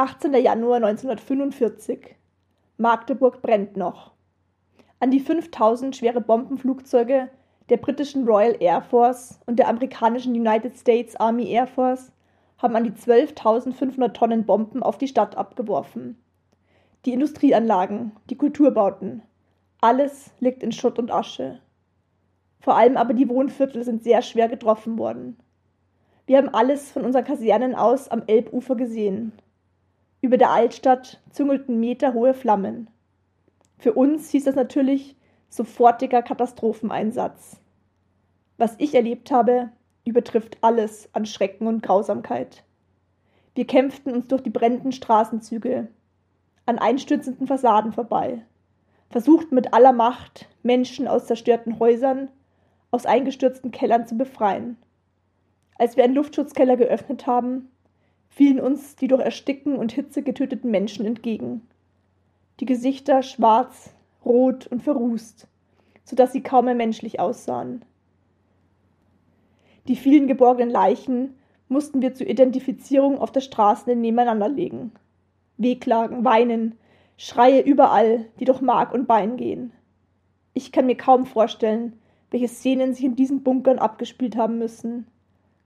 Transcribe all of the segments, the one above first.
18. Januar 1945. Magdeburg brennt noch. An die 5000 schwere Bombenflugzeuge der britischen Royal Air Force und der amerikanischen United States Army Air Force haben an die 12.500 Tonnen Bomben auf die Stadt abgeworfen. Die Industrieanlagen, die Kulturbauten, alles liegt in Schutt und Asche. Vor allem aber die Wohnviertel sind sehr schwer getroffen worden. Wir haben alles von unseren Kasernen aus am Elbufer gesehen. Über der Altstadt züngelten meterhohe Flammen. Für uns hieß das natürlich sofortiger Katastropheneinsatz. Was ich erlebt habe, übertrifft alles an Schrecken und Grausamkeit. Wir kämpften uns durch die brennenden Straßenzüge, an einstürzenden Fassaden vorbei, versuchten mit aller Macht, Menschen aus zerstörten Häusern, aus eingestürzten Kellern zu befreien. Als wir einen Luftschutzkeller geöffnet haben, fielen uns die durch Ersticken und Hitze getöteten Menschen entgegen. Die Gesichter schwarz, rot und verrußt, so dass sie kaum mehr menschlich aussahen. Die vielen geborgenen Leichen mussten wir zur Identifizierung auf der Straße nebeneinander legen. Wehklagen, Weinen, Schreie überall, die durch Mark und Bein gehen. Ich kann mir kaum vorstellen, welche Szenen sich in diesen Bunkern abgespielt haben müssen.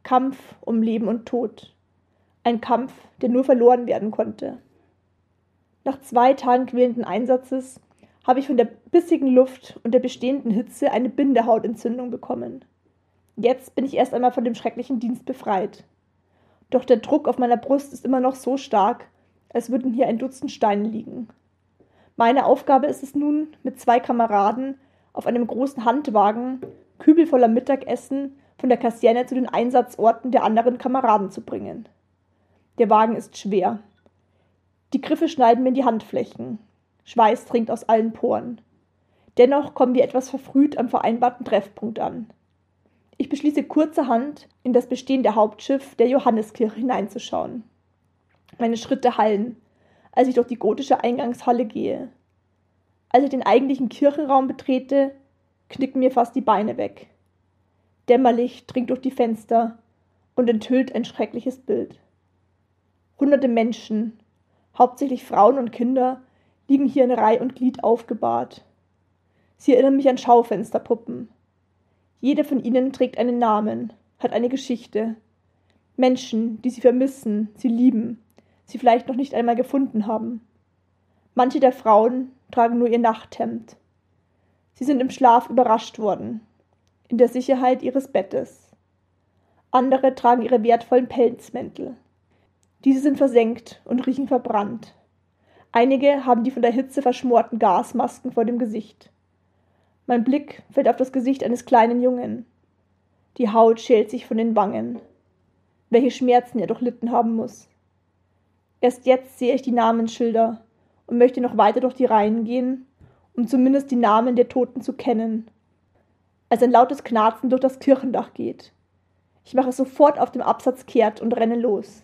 Kampf um Leben und Tod. Ein Kampf, der nur verloren werden konnte. Nach zwei Tagen quälenden Einsatzes habe ich von der bissigen Luft und der bestehenden Hitze eine Bindehautentzündung bekommen. Jetzt bin ich erst einmal von dem schrecklichen Dienst befreit. Doch der Druck auf meiner Brust ist immer noch so stark, als würden hier ein Dutzend Steine liegen. Meine Aufgabe ist es nun, mit zwei Kameraden auf einem großen Handwagen Kübel voller Mittagessen von der Kaserne zu den Einsatzorten der anderen Kameraden zu bringen. Der Wagen ist schwer. Die Griffe schneiden mir in die Handflächen. Schweiß dringt aus allen Poren. Dennoch kommen wir etwas verfrüht am vereinbarten Treffpunkt an. Ich beschließe kurzerhand, in das bestehende Hauptschiff der Johanneskirche hineinzuschauen. Meine Schritte hallen, als ich durch die gotische Eingangshalle gehe. Als ich den eigentlichen Kirchenraum betrete, knicken mir fast die Beine weg. Dämmerlicht dringt durch die Fenster und enthüllt ein schreckliches Bild. Hunderte Menschen, hauptsächlich Frauen und Kinder, liegen hier in Reih und Glied aufgebahrt. Sie erinnern mich an Schaufensterpuppen. Jede von ihnen trägt einen Namen, hat eine Geschichte. Menschen, die sie vermissen, sie lieben, sie vielleicht noch nicht einmal gefunden haben. Manche der Frauen tragen nur ihr Nachthemd. Sie sind im Schlaf überrascht worden, in der Sicherheit ihres Bettes. Andere tragen ihre wertvollen Pelzmäntel. Diese sind versenkt und riechen verbrannt. Einige haben die von der Hitze verschmorten Gasmasken vor dem Gesicht. Mein Blick fällt auf das Gesicht eines kleinen Jungen. Die Haut schält sich von den Wangen. Welche Schmerzen er durchlitten haben muss. Erst jetzt sehe ich die Namensschilder und möchte noch weiter durch die Reihen gehen, um zumindest die Namen der Toten zu kennen. Als ein lautes Knarzen durch das Kirchendach geht. Ich mache sofort auf dem Absatz kehrt und renne los.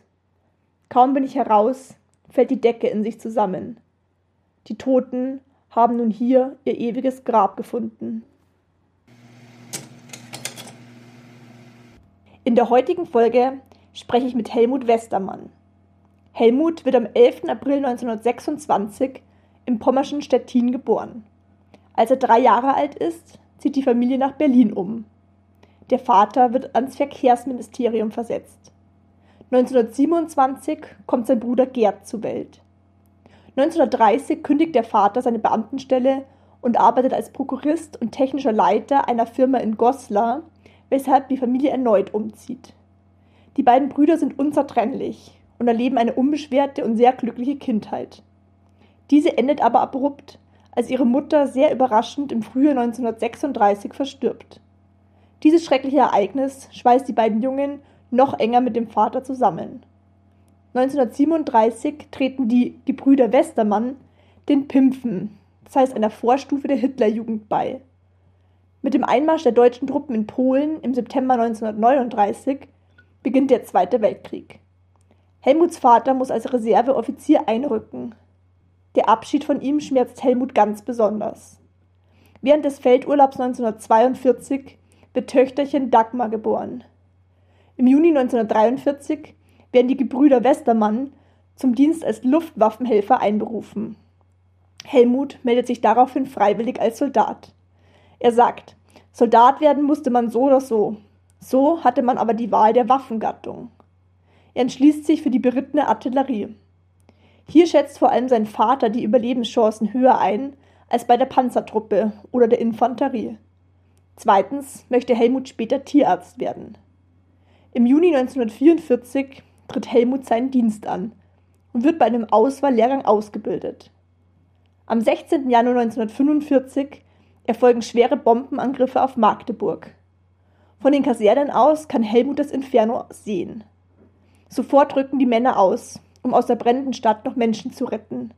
Kaum bin ich heraus, fällt die Decke in sich zusammen. Die Toten haben nun hier ihr ewiges Grab gefunden. In der heutigen Folge spreche ich mit Helmut Westermann. Helmut wird am 11. April 1926 im pommerschen Stettin geboren. Als er drei Jahre alt ist, zieht die Familie nach Berlin um. Der Vater wird ans Verkehrsministerium versetzt. 1927 kommt sein Bruder Gerd zur Welt. 1930 kündigt der Vater seine Beamtenstelle und arbeitet als Prokurist und technischer Leiter einer Firma in Goslar, weshalb die Familie erneut umzieht. Die beiden Brüder sind unzertrennlich und erleben eine unbeschwerte und sehr glückliche Kindheit. Diese endet aber abrupt, als ihre Mutter sehr überraschend im Frühjahr 1936 verstirbt. Dieses schreckliche Ereignis schweißt die beiden Jungen noch enger mit dem Vater zusammen. 1937 treten die Gebrüder Westermann den Pimpfen, das heißt einer Vorstufe der Hitlerjugend, bei. Mit dem Einmarsch der deutschen Truppen in Polen im September 1939 beginnt der Zweite Weltkrieg. Helmuts Vater muss als Reserveoffizier einrücken. Der Abschied von ihm schmerzt Helmut ganz besonders. Während des Feldurlaubs 1942 wird Töchterchen Dagmar geboren. Im Juni 1943 werden die Gebrüder Westermann zum Dienst als Luftwaffenhelfer einberufen. Helmut meldet sich daraufhin freiwillig als Soldat. Er sagt, Soldat werden musste man so oder so. So hatte man aber die Wahl der Waffengattung. Er entschließt sich für die berittene Artillerie. Hier schätzt vor allem sein Vater die Überlebenschancen höher ein als bei der Panzertruppe oder der Infanterie. Zweitens möchte Helmut später Tierarzt werden. Im Juni 1944 tritt Helmut seinen Dienst an und wird bei einem Auswahllehrgang ausgebildet. Am 16. Januar 1945 erfolgen schwere Bombenangriffe auf Magdeburg. Von den Kasernen aus kann Helmut das Inferno sehen. Sofort rücken die Männer aus um aus der brennenden Stadt noch Menschen zu retten.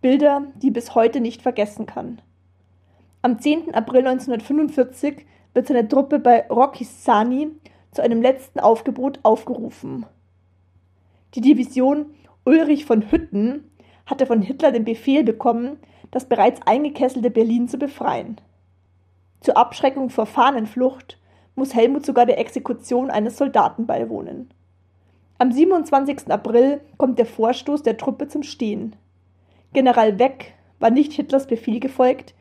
Bilder, die bis heute nicht vergessen kann. Am 10. April 1945 wird seine Truppe bei Rokiszani zu einem letzten Aufgebot aufgerufen. Die Division Ulrich von Hütten hatte von Hitler den Befehl bekommen, das bereits eingekesselte Berlin zu befreien. Zur Abschreckung vor Fahnenflucht muss Helmut sogar der Exekution eines Soldaten beiwohnen. Am 27. April kommt der Vorstoß der Truppe zum Stehen. General Weck war nicht Hitlers Befehl gefolgt,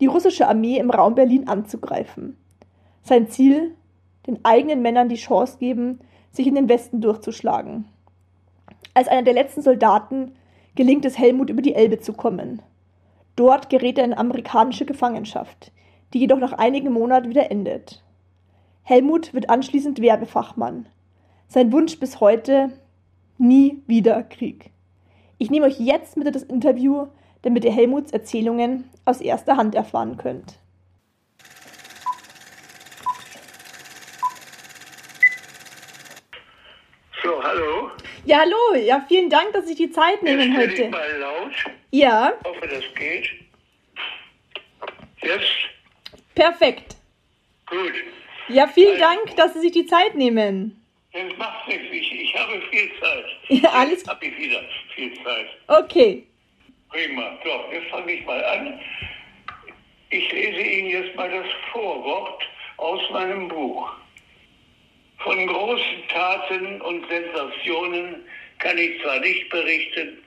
die russische Armee im Raum Berlin anzugreifen. Sein Ziel, den eigenen Männern die Chance geben, sich in den Westen durchzuschlagen. Als einer der letzten Soldaten gelingt es Helmut über die Elbe zu kommen. Dort gerät er in amerikanische Gefangenschaft, die jedoch nach einigen Monaten wieder endet. Helmut wird anschließend Werbefachmann. Sein Wunsch bis heute, nie wieder Krieg. Ich nehme euch jetzt mit in das Interview, damit ihr Helmuts Erzählungen aus erster Hand erfahren könnt. So, hallo. Ja, hallo. Ja, vielen Dank, dass Sie sich die Zeit nehmen Jetzt heute. Ich mal laut. Ja, Ich hoffe, das geht. Jetzt? perfekt. Gut. Ja, vielen Dank, dass Sie sich die Zeit nehmen. Das macht nichts. Ich, ich habe viel Zeit. Ja, alles- Jetzt habe ich wieder viel Zeit. Okay. Prima. So, jetzt fange ich mal an. Ich lese Ihnen jetzt mal das Vorwort aus meinem Buch. Von großen Taten und Sensationen kann ich zwar nicht berichten,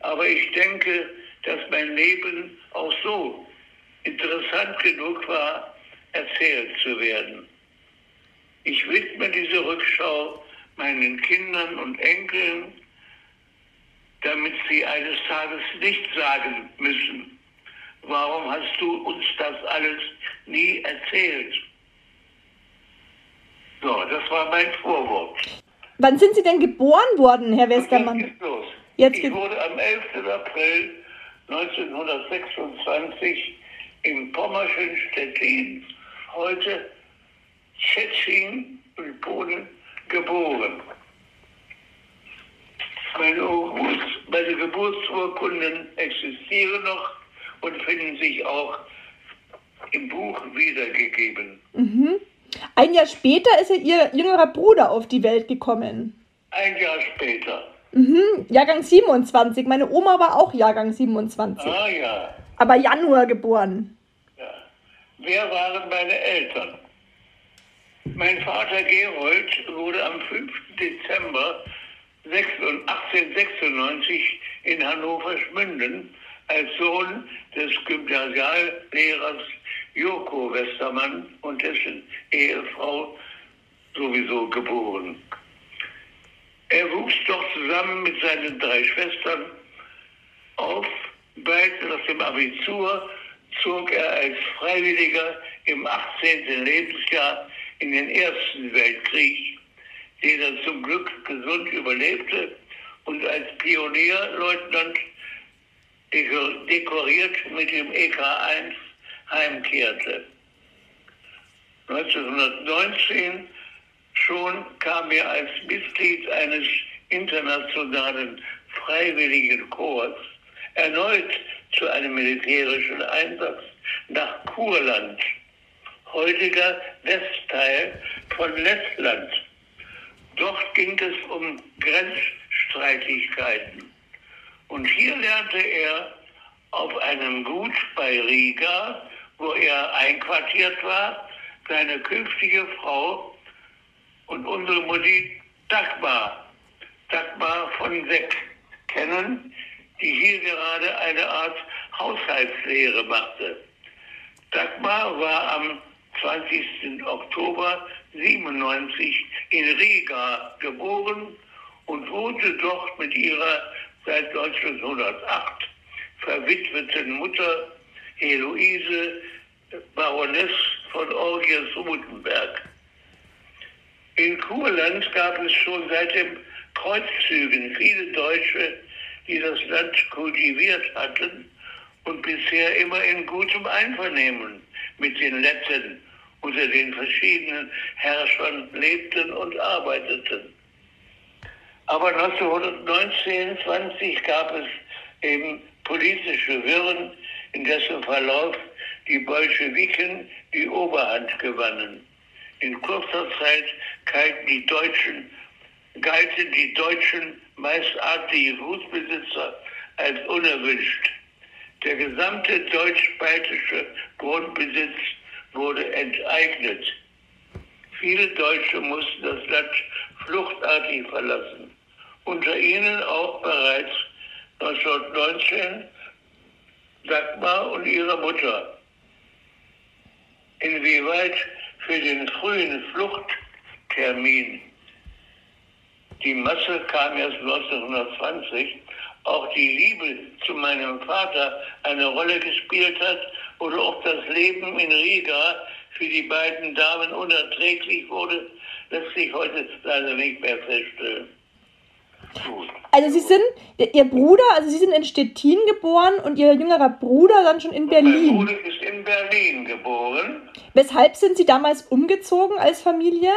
aber ich denke, dass mein Leben auch so interessant genug war, erzählt zu werden. Ich widme diese Rückschau meinen Kindern und Enkeln, damit sie eines Tages nicht sagen müssen, warum hast du uns das alles nie erzählt? So, das war mein Vorwort. Wann sind Sie denn geboren worden, Herr Und jetzt Westermann? geht's los. Jetzt ich wurde am 11. April 1926 im Pommerschen Stettin, heute Tschetschen in Polen, geboren. Meine, meine Geburtsurkunden existieren noch und finden sich auch im Buch wiedergegeben. Ein Jahr später ist ja Ihr jüngerer Bruder auf die Welt gekommen. Ein Jahr später. Mhm, Jahrgang 27. Meine Oma war auch Jahrgang 27. Ah ja. Aber Januar geboren. Ja. Wer waren meine Eltern? Mein Vater Gerold wurde am 5. Dezember 1896 in Hannover-Schmünden als Sohn des Gymnasiallehrers Joko Westermann und dessen Ehefrau sowieso geboren. Er wuchs doch zusammen mit seinen drei Schwestern auf. Bald nach dem Abitur zog er als Freiwilliger im 18. Lebensjahr in den Ersten Weltkrieg, den er zum Glück gesund überlebte und als Pionierleutnant dekoriert mit dem EK1 heimkehrte. 1919 schon kam er als Mitglied eines internationalen freiwilligen Korps erneut zu einem militärischen Einsatz nach Kurland, heutiger Westteil von Lettland. Dort ging es um Grenzstreitigkeiten. Und hier lernte er auf einem Gut bei Riga, wo er einquartiert war, seine künftige Frau und unsere Mutti Dagmar, Dagmar von Seck kennen, die hier gerade eine Art Haushaltslehre machte. Dagmar war am 20. Oktober 97 in Riga geboren und wohnte dort mit ihrer seit 1908 verwitweten Mutter Heloise Baroness von Orgiers-Rutenberg. In Kurland gab es schon seit den Kreuzzügen viele Deutsche, die das Land kultiviert hatten und bisher immer in gutem Einvernehmen mit den Letten unter den verschiedenen Herrschern lebten und arbeiteten. Aber 1919, 20 gab es eben politische Wirren, in dessen Verlauf die Bolschewiken die Oberhand gewannen. In kurzer Zeit galten die Deutschen, galten die Deutschen meist adlige Gutsbesitzer als unerwünscht. Der gesamte deutsch-baltische Grundbesitz wurde enteignet. Viele Deutsche mussten das Land fluchtartig verlassen. Unter ihnen auch bereits 1919 Dagmar und ihre Mutter. Inwieweit für den frühen Fluchttermin die Masse kam erst 1920, auch die Liebe zu meinem Vater eine Rolle gespielt hat oder ob das Leben in Riga für die beiden Damen unerträglich wurde, lässt sich heute leider nicht mehr feststellen. Also Sie sind, Ihr Bruder, also Sie sind in Stettin geboren und Ihr jüngerer Bruder dann schon in Berlin. Mein Bruder ist in Berlin geboren. Weshalb sind Sie damals umgezogen als Familie?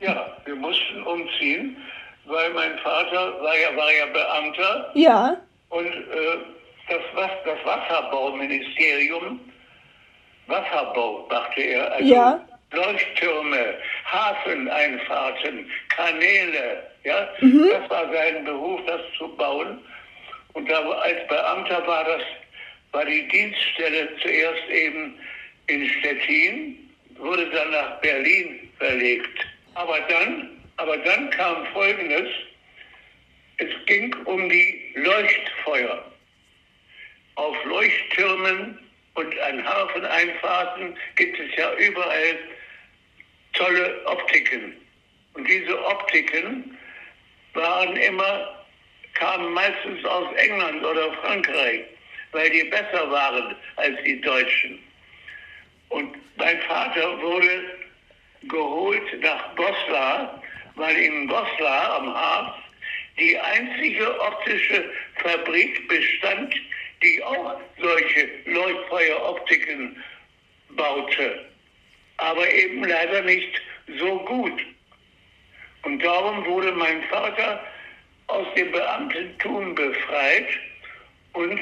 Ja, wir mussten umziehen, weil mein Vater war ja, war ja Beamter. Ja. Und äh, das, was, das Wasserbauministerium, Wasserbau machte er, also ja. Leuchttürme, Hafeneinfahrten, Kanäle, ja, Mhm. das war sein Beruf, das zu bauen. Und da als Beamter war das, war die Dienststelle zuerst eben in Stettin, wurde dann nach Berlin verlegt. Aber dann, aber dann kam Folgendes. Es ging um die Leuchtfeuer. Auf Leuchttürmen und an Hafeneinfahrten gibt es ja überall tolle Optiken. Und diese Optiken waren immer, kamen meistens aus England oder Frankreich, weil die besser waren als die Deutschen. Und mein Vater wurde geholt nach Goslar, weil in Goslar am Harz die einzige optische Fabrik bestand, die auch solche Leuchtfeueroptiken baute. Aber eben leider nicht so gut. Und darum wurde mein Vater aus dem Beamtentum befreit und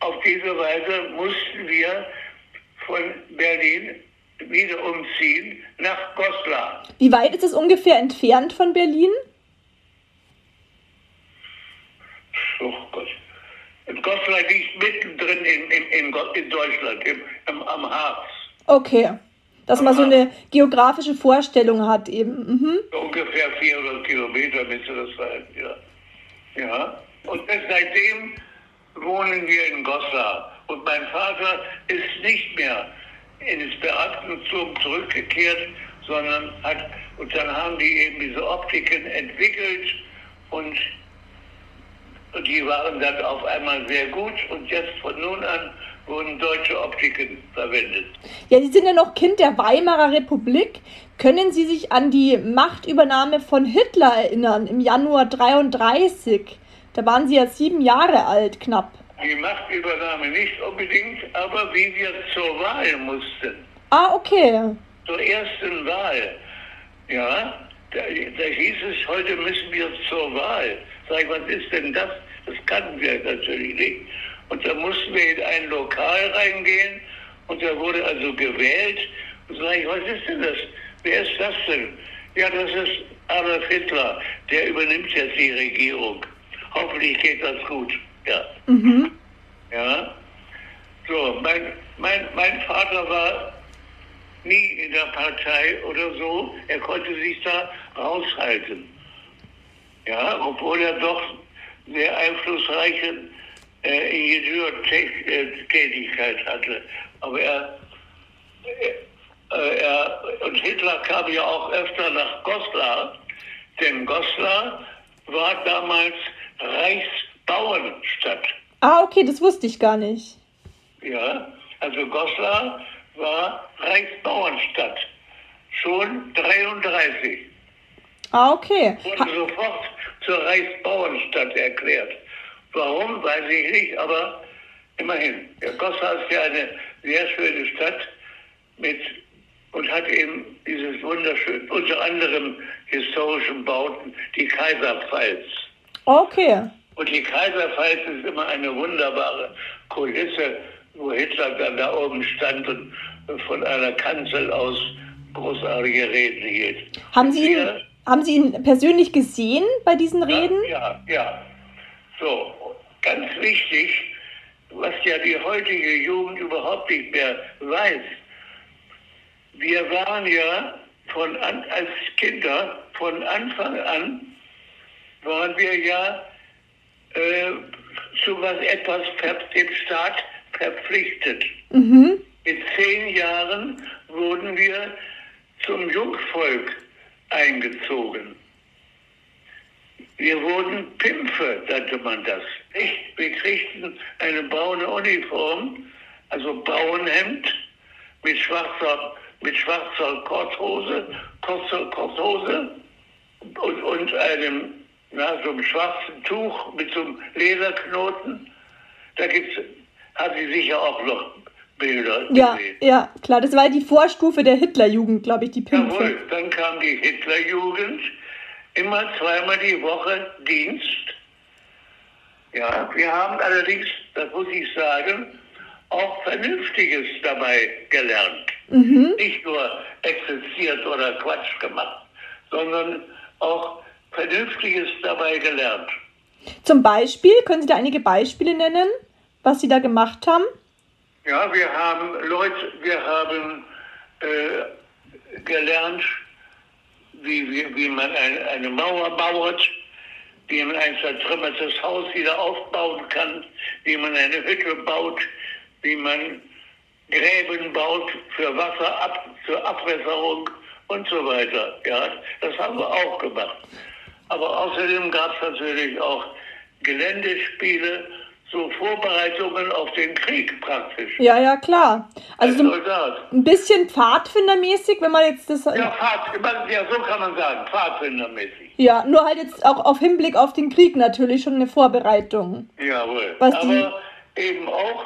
auf diese Weise mussten wir von Berlin wieder umziehen nach Goslar. Wie weit ist es ungefähr entfernt von Berlin? Oh Gott. Goslar liegt mittendrin in, in, in, in Deutschland, im, im, am Harz. Okay. Dass man so eine geografische Vorstellung hat eben. Mhm. Ungefähr 400 Kilometer müsste das sein, ja. Ja. Und seitdem wohnen wir in Goslar. Und mein Vater ist nicht mehr ins Beamtentum zurückgekehrt, sondern hat, und dann haben die eben diese Optiken entwickelt und die waren dann auf einmal sehr gut und jetzt von nun an wurden deutsche Optiken verwendet. Ja, Sie sind ja noch Kind der Weimarer Republik. Können Sie sich an die Machtübernahme von Hitler erinnern im Januar 33? Da waren Sie ja sieben Jahre alt, knapp. Die Machtübernahme nicht unbedingt, aber wie wir zur Wahl mussten. Ah, okay. Zur ersten Wahl. Ja, da, da hieß es, heute müssen wir zur Wahl. Sag ich, was ist denn das? Das kannten wir natürlich nicht. Und da mussten wir in ein Lokal reingehen und da wurde also gewählt. Und sag ich, was ist denn das? Wer ist das denn? Ja, das ist Adolf Hitler. Der übernimmt jetzt die Regierung. Hoffentlich geht das gut. Ja. Mhm. Ja. So, mein, mein, mein Vater war nie in der Partei oder so. Er konnte sich da raushalten. Ja, obwohl er doch sehr einflussreiche äh, Ingenieurtätigkeit hatte. Aber er, äh, er, und Hitler kam ja auch öfter nach Goslar, denn Goslar war damals Reichsbauernstadt. Ah, okay, das wusste ich gar nicht. Ja, also Goslar war Reichsbauernstadt. Schon 33. Ah, okay. Wurde sofort zur Reichsbauernstadt erklärt. Warum, weiß ich nicht, aber immerhin. Ja, Goslar ist ja eine sehr schöne Stadt mit und hat eben dieses wunderschön, unter anderem historischen Bauten, die Kaiserpfalz. Okay. Und die Kaiserpfalz ist immer eine wunderbare Kulisse, wo Hitler dann da oben stand und von einer Kanzel aus großartige Reden hielt. Haben Sie ihn, haben Sie ihn persönlich gesehen bei diesen Reden? Ja, ja, ja. So, ganz wichtig, was ja die heutige Jugend überhaupt nicht mehr weiß. Wir waren ja von an, als Kinder von Anfang an waren wir ja äh, zu was etwas dem Staat verpflichtet. Mhm. Mit zehn Jahren wurden wir zum Jungvolk eingezogen. Wir wurden Pimpfe, nannte man das. Wir kriegten eine braune Uniform, also Bauernhemd mit schwarzer, mit schwarzer Korthose, kurzer Korthose und, und einem, na, so einem schwarzen Tuch mit so einem Lederknoten. Da gibt's, haben Sie sicher auch noch Bilder Ja, gesehen. ja, klar. Das war die Vorstufe der Hitlerjugend, glaube ich, die Pimpfe. Jawohl, dann kam die Hitlerjugend, immer zweimal die Woche Dienst. Ja, wir haben allerdings, das muss ich sagen, auch Vernünftiges dabei gelernt. Mhm. Nicht nur exerziert oder Quatsch gemacht, sondern auch Vernünftiges dabei gelernt. Zum Beispiel, können Sie da einige Beispiele nennen, was Sie da gemacht haben? Ja, wir haben Leute, wir haben äh, gelernt, wie, wie, wie man eine, eine Mauer baut, wie man ein zertrümmertes Haus wieder aufbauen kann, wie man eine Hütte baut, wie man Gräben baut für Wasser, ab, für Abwässerung und so weiter. Ja, das haben wir auch gemacht. Aber außerdem gab es natürlich auch Geländespiele, so Vorbereitungen auf den Krieg praktisch. Ja, ja, klar. Also Als so ein bisschen Pfadfindermäßig, wenn man jetzt das. Ja, Pfad, ja, so kann man sagen, Pfadfindermäßig. Ja, nur halt jetzt auch auf Hinblick auf den Krieg natürlich schon eine Vorbereitung. Jawohl. Was Aber eben auch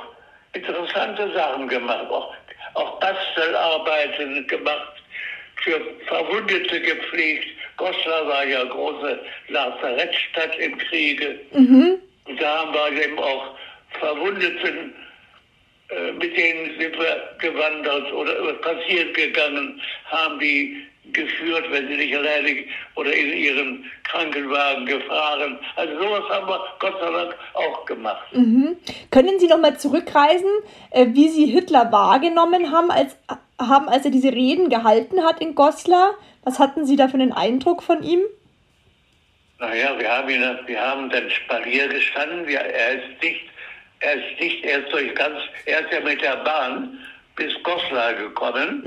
interessante Sachen gemacht, auch, auch Bastelarbeiten gemacht, für Verwundete gepflegt. Goslar war ja große Lazarettstadt im Kriege. Mhm. Und da haben wir eben auch Verwundeten, äh, mit denen sind wir gewandert oder spaziert gegangen, haben die geführt, wenn sie nicht alleine oder in ihren Krankenwagen gefahren. Also sowas haben wir Gott sei Dank auch gemacht. Mhm. Können Sie nochmal zurückreisen, äh, wie Sie Hitler wahrgenommen haben als, haben, als er diese Reden gehalten hat in Goslar? Was hatten Sie da für einen Eindruck von ihm? Naja, wir haben, ihn, wir haben dann Spalier gestanden. Wir, er ist nicht er ist nicht erst durch ganz, er ist ja mit der Bahn bis Goslar gekommen,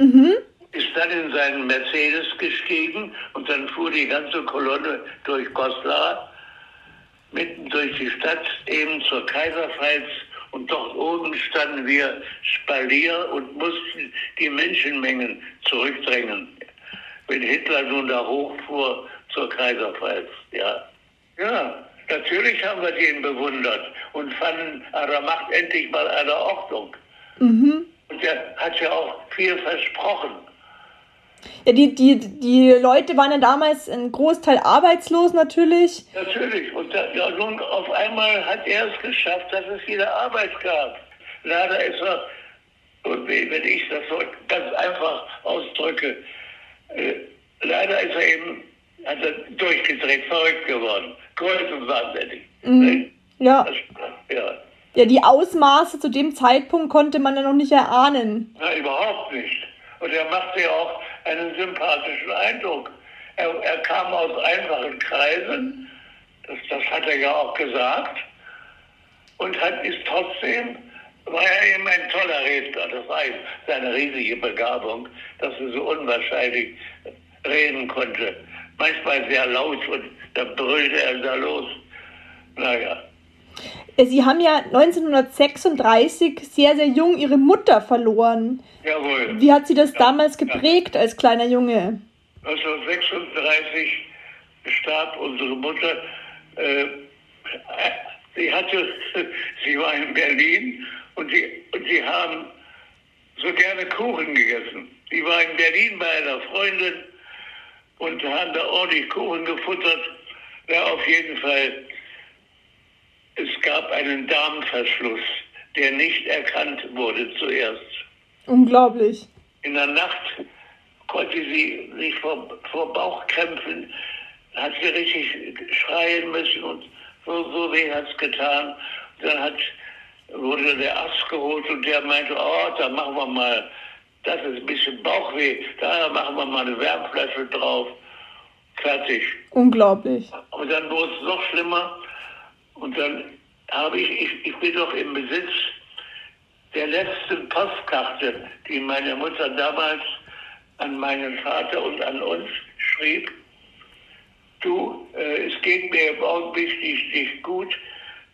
ist dann in seinen Mercedes gestiegen und dann fuhr die ganze Kolonne durch Goslar, mitten durch die Stadt, eben zur Kaiserpfalz und dort oben standen wir Spalier und mussten die Menschenmengen zurückdrängen, wenn Hitler nun da hochfuhr zur Kaiserpfalz, ja. Ja, natürlich haben wir den bewundert und fanden, ah, da macht endlich mal eine Ordnung. Und er hat ja auch viel versprochen. Ja, die, die, die Leute waren ja damals ein Großteil arbeitslos natürlich. Natürlich. Und da, ja, nun auf einmal hat er es geschafft, dass es wieder Arbeit gab. Leider ist er, und wenn wenn ich das so ganz einfach ausdrücke, äh, leider ist er eben hat er durchgedreht, verrückt geworden. Größenwahnsinnig. Mhm. Ja. Das, ja. ja, die Ausmaße zu dem Zeitpunkt konnte man ja noch nicht erahnen. Na, überhaupt nicht. Und er machte ja auch einen sympathischen Eindruck. Er, er kam aus einfachen Kreisen, das, das hat er ja auch gesagt, und hat, ist trotzdem, war er eben ein toller Redner. Das war seine riesige Begabung, dass er so unwahrscheinlich reden konnte. Manchmal sehr laut und dann brüllte er da los. Naja. Sie haben ja 1936 sehr, sehr jung Ihre Mutter verloren. Jawohl. Wie hat Sie das Ja, damals ja. geprägt als kleiner Junge? 1936 starb unsere Mutter. Äh, sie hatte, sie war in Berlin und sie, und sie haben so gerne Kuchen gegessen. Sie war in Berlin bei einer Freundin und haben da ordentlich Kuchen gefuttert. Ja, auf jeden Fall. Es gab einen Darmverschluss, der nicht erkannt wurde zuerst. Unglaublich. In der Nacht konnte sie sich vor, vor Bauchkrämpfen, hat sie richtig schreien müssen und so, so weh hat es getan. Dann hat, wurde der Arzt geholt und der meinte, oh, da machen wir mal, das ist ein bisschen Bauchweh, da machen wir mal eine Wärmflasche drauf. Fertig. Unglaublich. Und dann wurde es noch schlimmer. Und dann habe ich, ich, ich bin doch im Besitz der letzten Postkarte, die meine Mutter damals an meinen Vater und an uns schrieb. Du, äh, es geht mir im Augenblick nicht, nicht gut.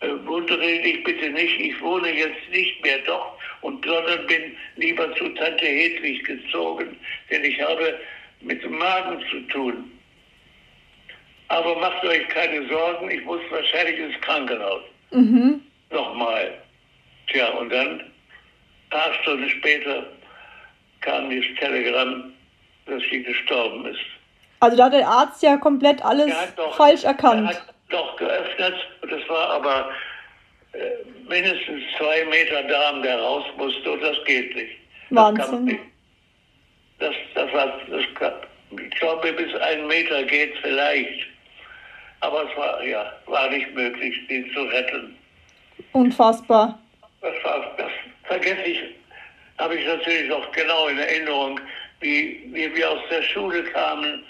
Äh, wundere dich bitte nicht. Ich wohne jetzt nicht mehr dort und sondern bin lieber zu Tante Hedwig gezogen, denn ich habe mit dem Magen zu tun. Aber macht euch keine Sorgen, ich muss wahrscheinlich ins Krankenhaus. Mhm. Nochmal. Tja, und dann, ein paar Stunden später, kam das Telegramm, dass sie gestorben ist. Also da hat der Arzt ja komplett alles falsch Er erkannt. Doch geöffnet, und das war aber äh, mindestens zwei Meter Darm, der raus musste, und das geht nicht. Das Wahnsinn. Das, das war, das kann, ich glaube, bis ein Meter geht vielleicht. Aber es war, ja, war nicht möglich, ihn zu retten. Unfassbar. Das, war, das vergesse ich, habe ich natürlich noch genau in Erinnerung, wie, wie wir aus der Schule kamen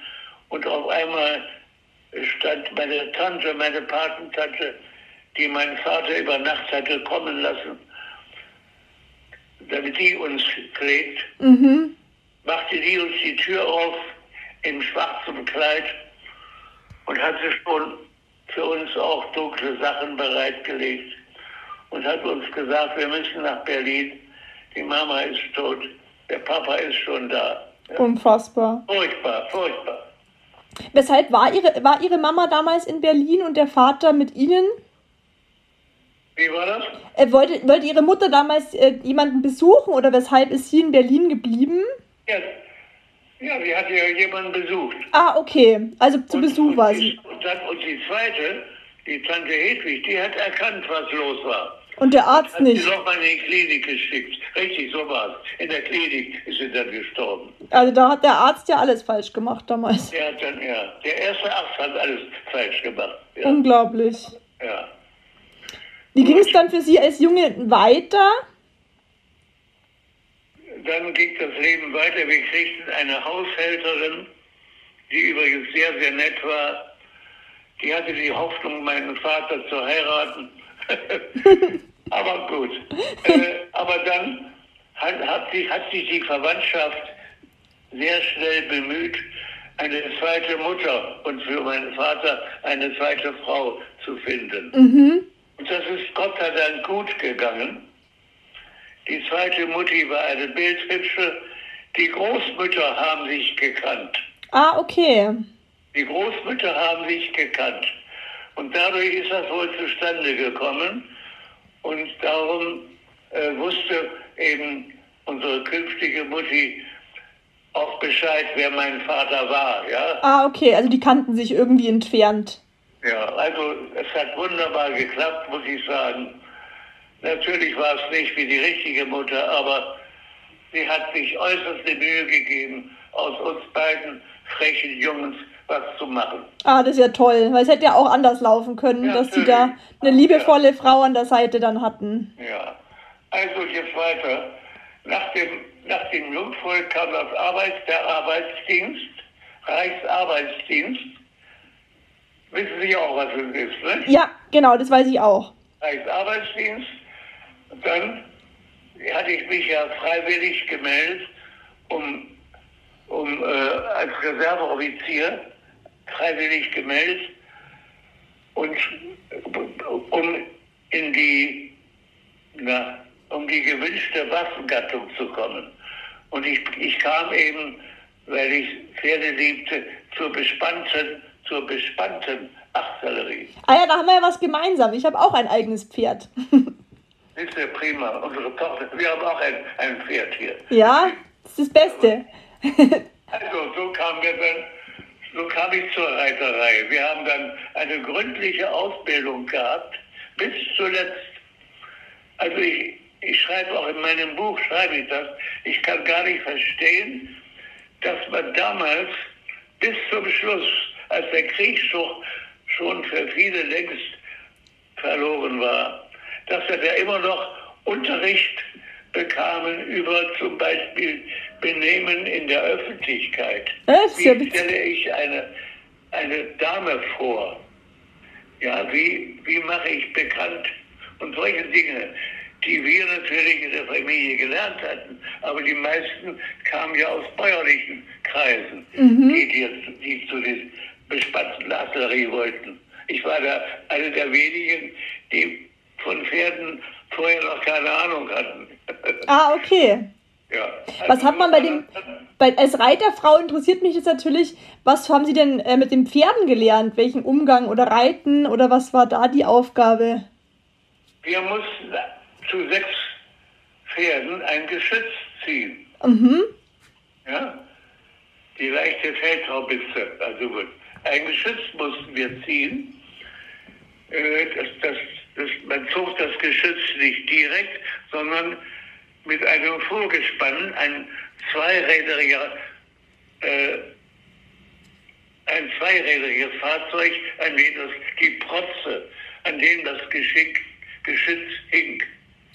und auf einmal stand meine Tante, meine Patentante, die meinen Vater über Nacht hatte kommen lassen, damit die uns pflegt, Mhm. machte die uns die Tür auf im schwarzen Kleid und hatte schon für uns auch dunkle Sachen bereitgelegt und hat uns gesagt, wir müssen nach Berlin. Die Mama ist tot, der Papa ist schon da. Unfassbar. furchtbar, furchtbar. Weshalb war ihre, war ihre Mama damals in Berlin und der Vater mit Ihnen? Wie war das? Äh, wollte, wollte Ihre Mutter damals äh, jemanden besuchen oder weshalb ist sie in Berlin geblieben? Ja, ja sie hatte ja jemanden besucht. Ah, okay. Also zu Und- Besuch und war sie. Und, dann, und die zweite, die Tante Hedwig, die hat erkannt, was los war. Und der Arzt Hat nicht. sie nochmal in die Klinik geschickt. Richtig, so war es. In der Klinik ist sie dann gestorben. Also da hat der Arzt ja alles falsch gemacht damals. Der hat dann, ja, der erste Arzt hat alles falsch gemacht. Ja, Unglaublich. ja. Wie ging es dann für Sie als Junge weiter? Dann ging das Leben weiter. Wir kriegten eine Haushälterin, die übrigens sehr, sehr nett war. Die hatte die Hoffnung, meinen Vater zu heiraten. Aber gut. äh, aber dann hat, hat, sich, hat sich die Verwandtschaft sehr schnell bemüht, eine zweite Mutter und für meinen Vater eine zweite Frau zu finden. Mhm. Und das ist Gott sei Dank gut gegangen. Die zweite Mutti war eine Bildhübsche. Die Großmütter haben sich gekannt. Ah, okay. Die Großmütter haben sich gekannt. Und dadurch ist das wohl zustande gekommen. Und darum äh, wusste eben unsere künftige Mutti auch Bescheid, wer mein Vater war. Ja, Ah, okay. Also die kannten sich irgendwie entfernt. ja also es hat wunderbar geklappt, muss ich sagen. Natürlich war es nicht wie die richtige Mutter, aber sie hat sich äußerste Mühe gegeben, aus uns beiden frechen Jungs was zu machen. Ah, das ist ja toll. Weil es hätte ja auch anders laufen können, Ja, dass sie da eine liebevolle Frau an der Seite dann hatten. Ja, also jetzt weiter. Nach dem, nach dem Jungvolk kam das Arbeits, der Arbeitsdienst, Reichsarbeitsdienst. Wissen Sie auch, was es ist, ne? Ja, genau, das weiß ich auch. Reichsarbeitsdienst. Dann hatte ich mich ja freiwillig gemeldet, um, um äh, als Reserveoffizier freiwillig gemeldet und um in die, na, um die gewünschte Waffengattung zu kommen. Und ich, ich kam eben, weil ich Pferde liebte, zur bespannten, zur bespannten Artillerie. Ah ja, da haben wir ja was gemeinsam. Ich habe auch ein eigenes Pferd. Ist ja prima. Unsere Tochter, wir haben auch ein, ein Pferd hier. ja, das ist das Beste. Also so kam wir dann, so kam ich zur Reiterei. Wir haben dann eine gründliche Ausbildung gehabt, bis zuletzt. Also ich, ich schreibe auch in meinem Buch, schreibe ich das, ich kann gar nicht verstehen, dass man damals bis zum Schluss, als der Krieg schon, für viele längst verloren war, dass wir da immer noch Unterricht bekamen über zum Beispiel Benehmen in der Öffentlichkeit. Das Wie stelle ich eine, eine Dame vor? Ja, wie, wie mache ich bekannt? Und solche Dinge, die wir natürlich in der Familie gelernt hatten. Aber die meisten kamen ja aus bäuerlichen Kreisen, die, die, die zu den bespannten Artillerie wollten. Ich war da einer der wenigen, die von Pferden vorher noch keine Ahnung hatten. Ah, okay. ja. Was Also hat man bei dem, bei, als Reiterfrau interessiert mich jetzt natürlich, was haben Sie denn äh, mit den Pferden gelernt? Welchen Umgang oder Reiten oder was war da die Aufgabe? Wir mussten zu sechs Pferden ein Geschütz ziehen. Mhm. Ja? Die leichte Feldhaubitze, also gut. Ein Geschütz mussten wir ziehen. Äh, das, das, man zog das Geschütz nicht direkt, sondern mit einem Vorgespann, ein zweirädriger, äh, ein zweirädriges Fahrzeug, an dem das, die Protze, an dem das Geschick, Geschütz hing.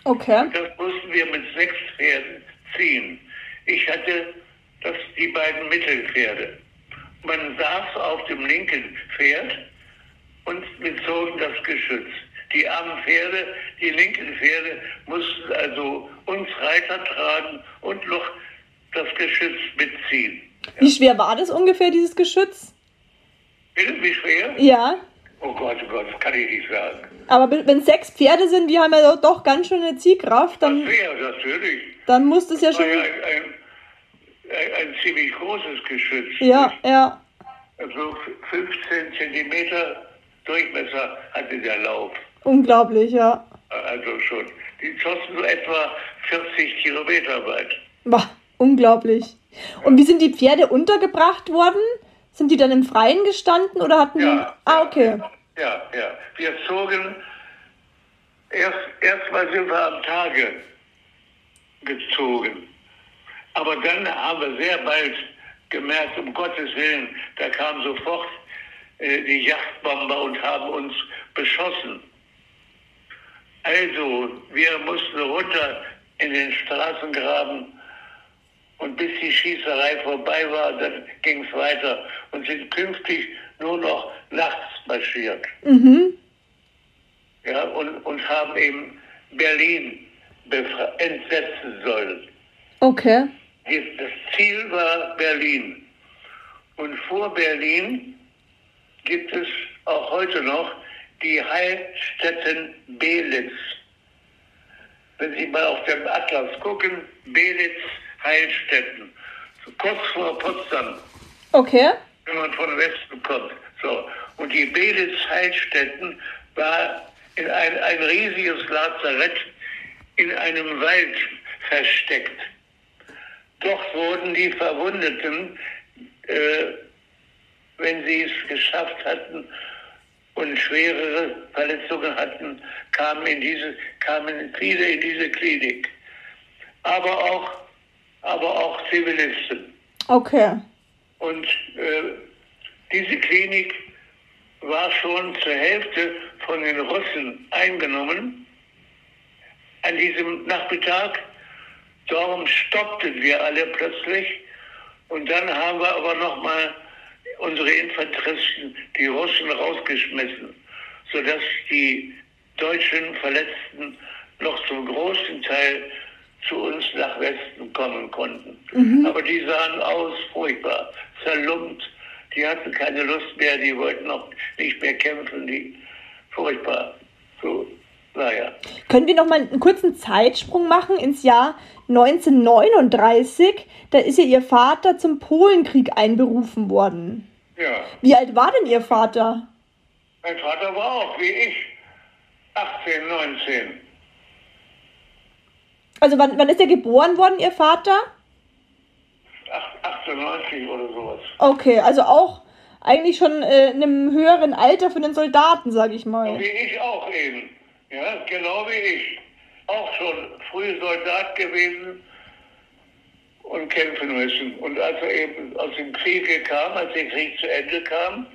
Okay. Das mussten wir mit sechs Pferden ziehen. Ich hatte das, die beiden Mittelpferde. Man saß auf dem linken Pferd und wir zogen das Geschütz. Die armen Pferde, die linken Pferde, mussten also uns Reiter tragen und noch das Geschütz mitziehen. Wie schwer war das ungefähr, dieses Geschütz? Wie schwer? Ja. Oh Gott, oh Gott, das kann ich nicht sagen. Aber be- wenn sechs Pferde sind, die haben ja doch- ganz schön eine Ziehkraft, Das dann, schwer, natürlich. dann muss das ja Das schon. ja ein, ein, ein, ein ziemlich großes Geschütz. Ja, ja. Also 15 Zentimeter Durchmesser hatte der Lauf. Unglaublich, ja. Also schon. Die schossen so etwa 40 Kilometer weit. Boah, unglaublich. Und wie sind die Pferde untergebracht worden? Sind die dann im Freien gestanden oder hatten die. Ja. Ah, okay. Ja, ja. Wir zogen, erst erstmal sind wir am Tage gezogen. Aber dann haben wir sehr bald gemerkt, um Gottes Willen, da kamen sofort äh, die Yachtbomber und haben uns beschossen. Also, wir mussten runter in den Straßengraben und bis die Schießerei vorbei war, dann ging es weiter und sind künftig nur noch nachts marschiert. Mhm. Ja, und, und haben eben Berlin entsetzen sollen. Okay. Das Ziel war Berlin. Und vor Berlin gibt es auch heute noch die Heilstätten Belitz. Wenn Sie mal auf dem Atlas gucken, Belitz, Heilstätten. So kurz vor Potsdam, Okay. wenn man von Westen kommt. So. Und die Belitz Heilstätten war in ein, ein riesiges Lazarett in einem Wald versteckt. Dort wurden die Verwundeten, äh, wenn sie es geschafft hatten und schwerere Verletzungen hatten, kamen, in diese, kamen viele in diese Klinik. Aber auch, aber auch Zivilisten. Okay. Und äh, diese Klinik war schon zur Hälfte von den Russen eingenommen. An diesem Nachmittag, darum stoppten wir alle plötzlich. Und dann haben wir aber nochmal unsere Infanteristen, die Russen, rausgeschmissen, sodass die deutschen Verletzten noch zum großen Teil zu uns nach Westen kommen konnten. Aber die sahen aus furchtbar, zerlumpt. Die hatten keine Lust mehr, die wollten auch nicht mehr kämpfen. Die, furchtbar. So, naja. Können wir noch mal einen kurzen Zeitsprung machen ins Jahr 1939? Da ist ja Ihr Vater zum Polenkrieg einberufen worden. Ja, Wie alt war denn Ihr Vater? mein Vater war auch wie ich 18, 19. Also wann, wann ist er geboren worden, Ihr Vater? Ach- 98 oder sowas. Okay, also auch eigentlich schon äh, in einem höheren Alter für einen Soldaten, sage ich mal. Wie ich auch eben. Ja, genau wie ich. Auch schon früh Soldat gewesen und kämpfen müssen. Und als er eben aus dem Krieg kam, als der Krieg zu Ende kam,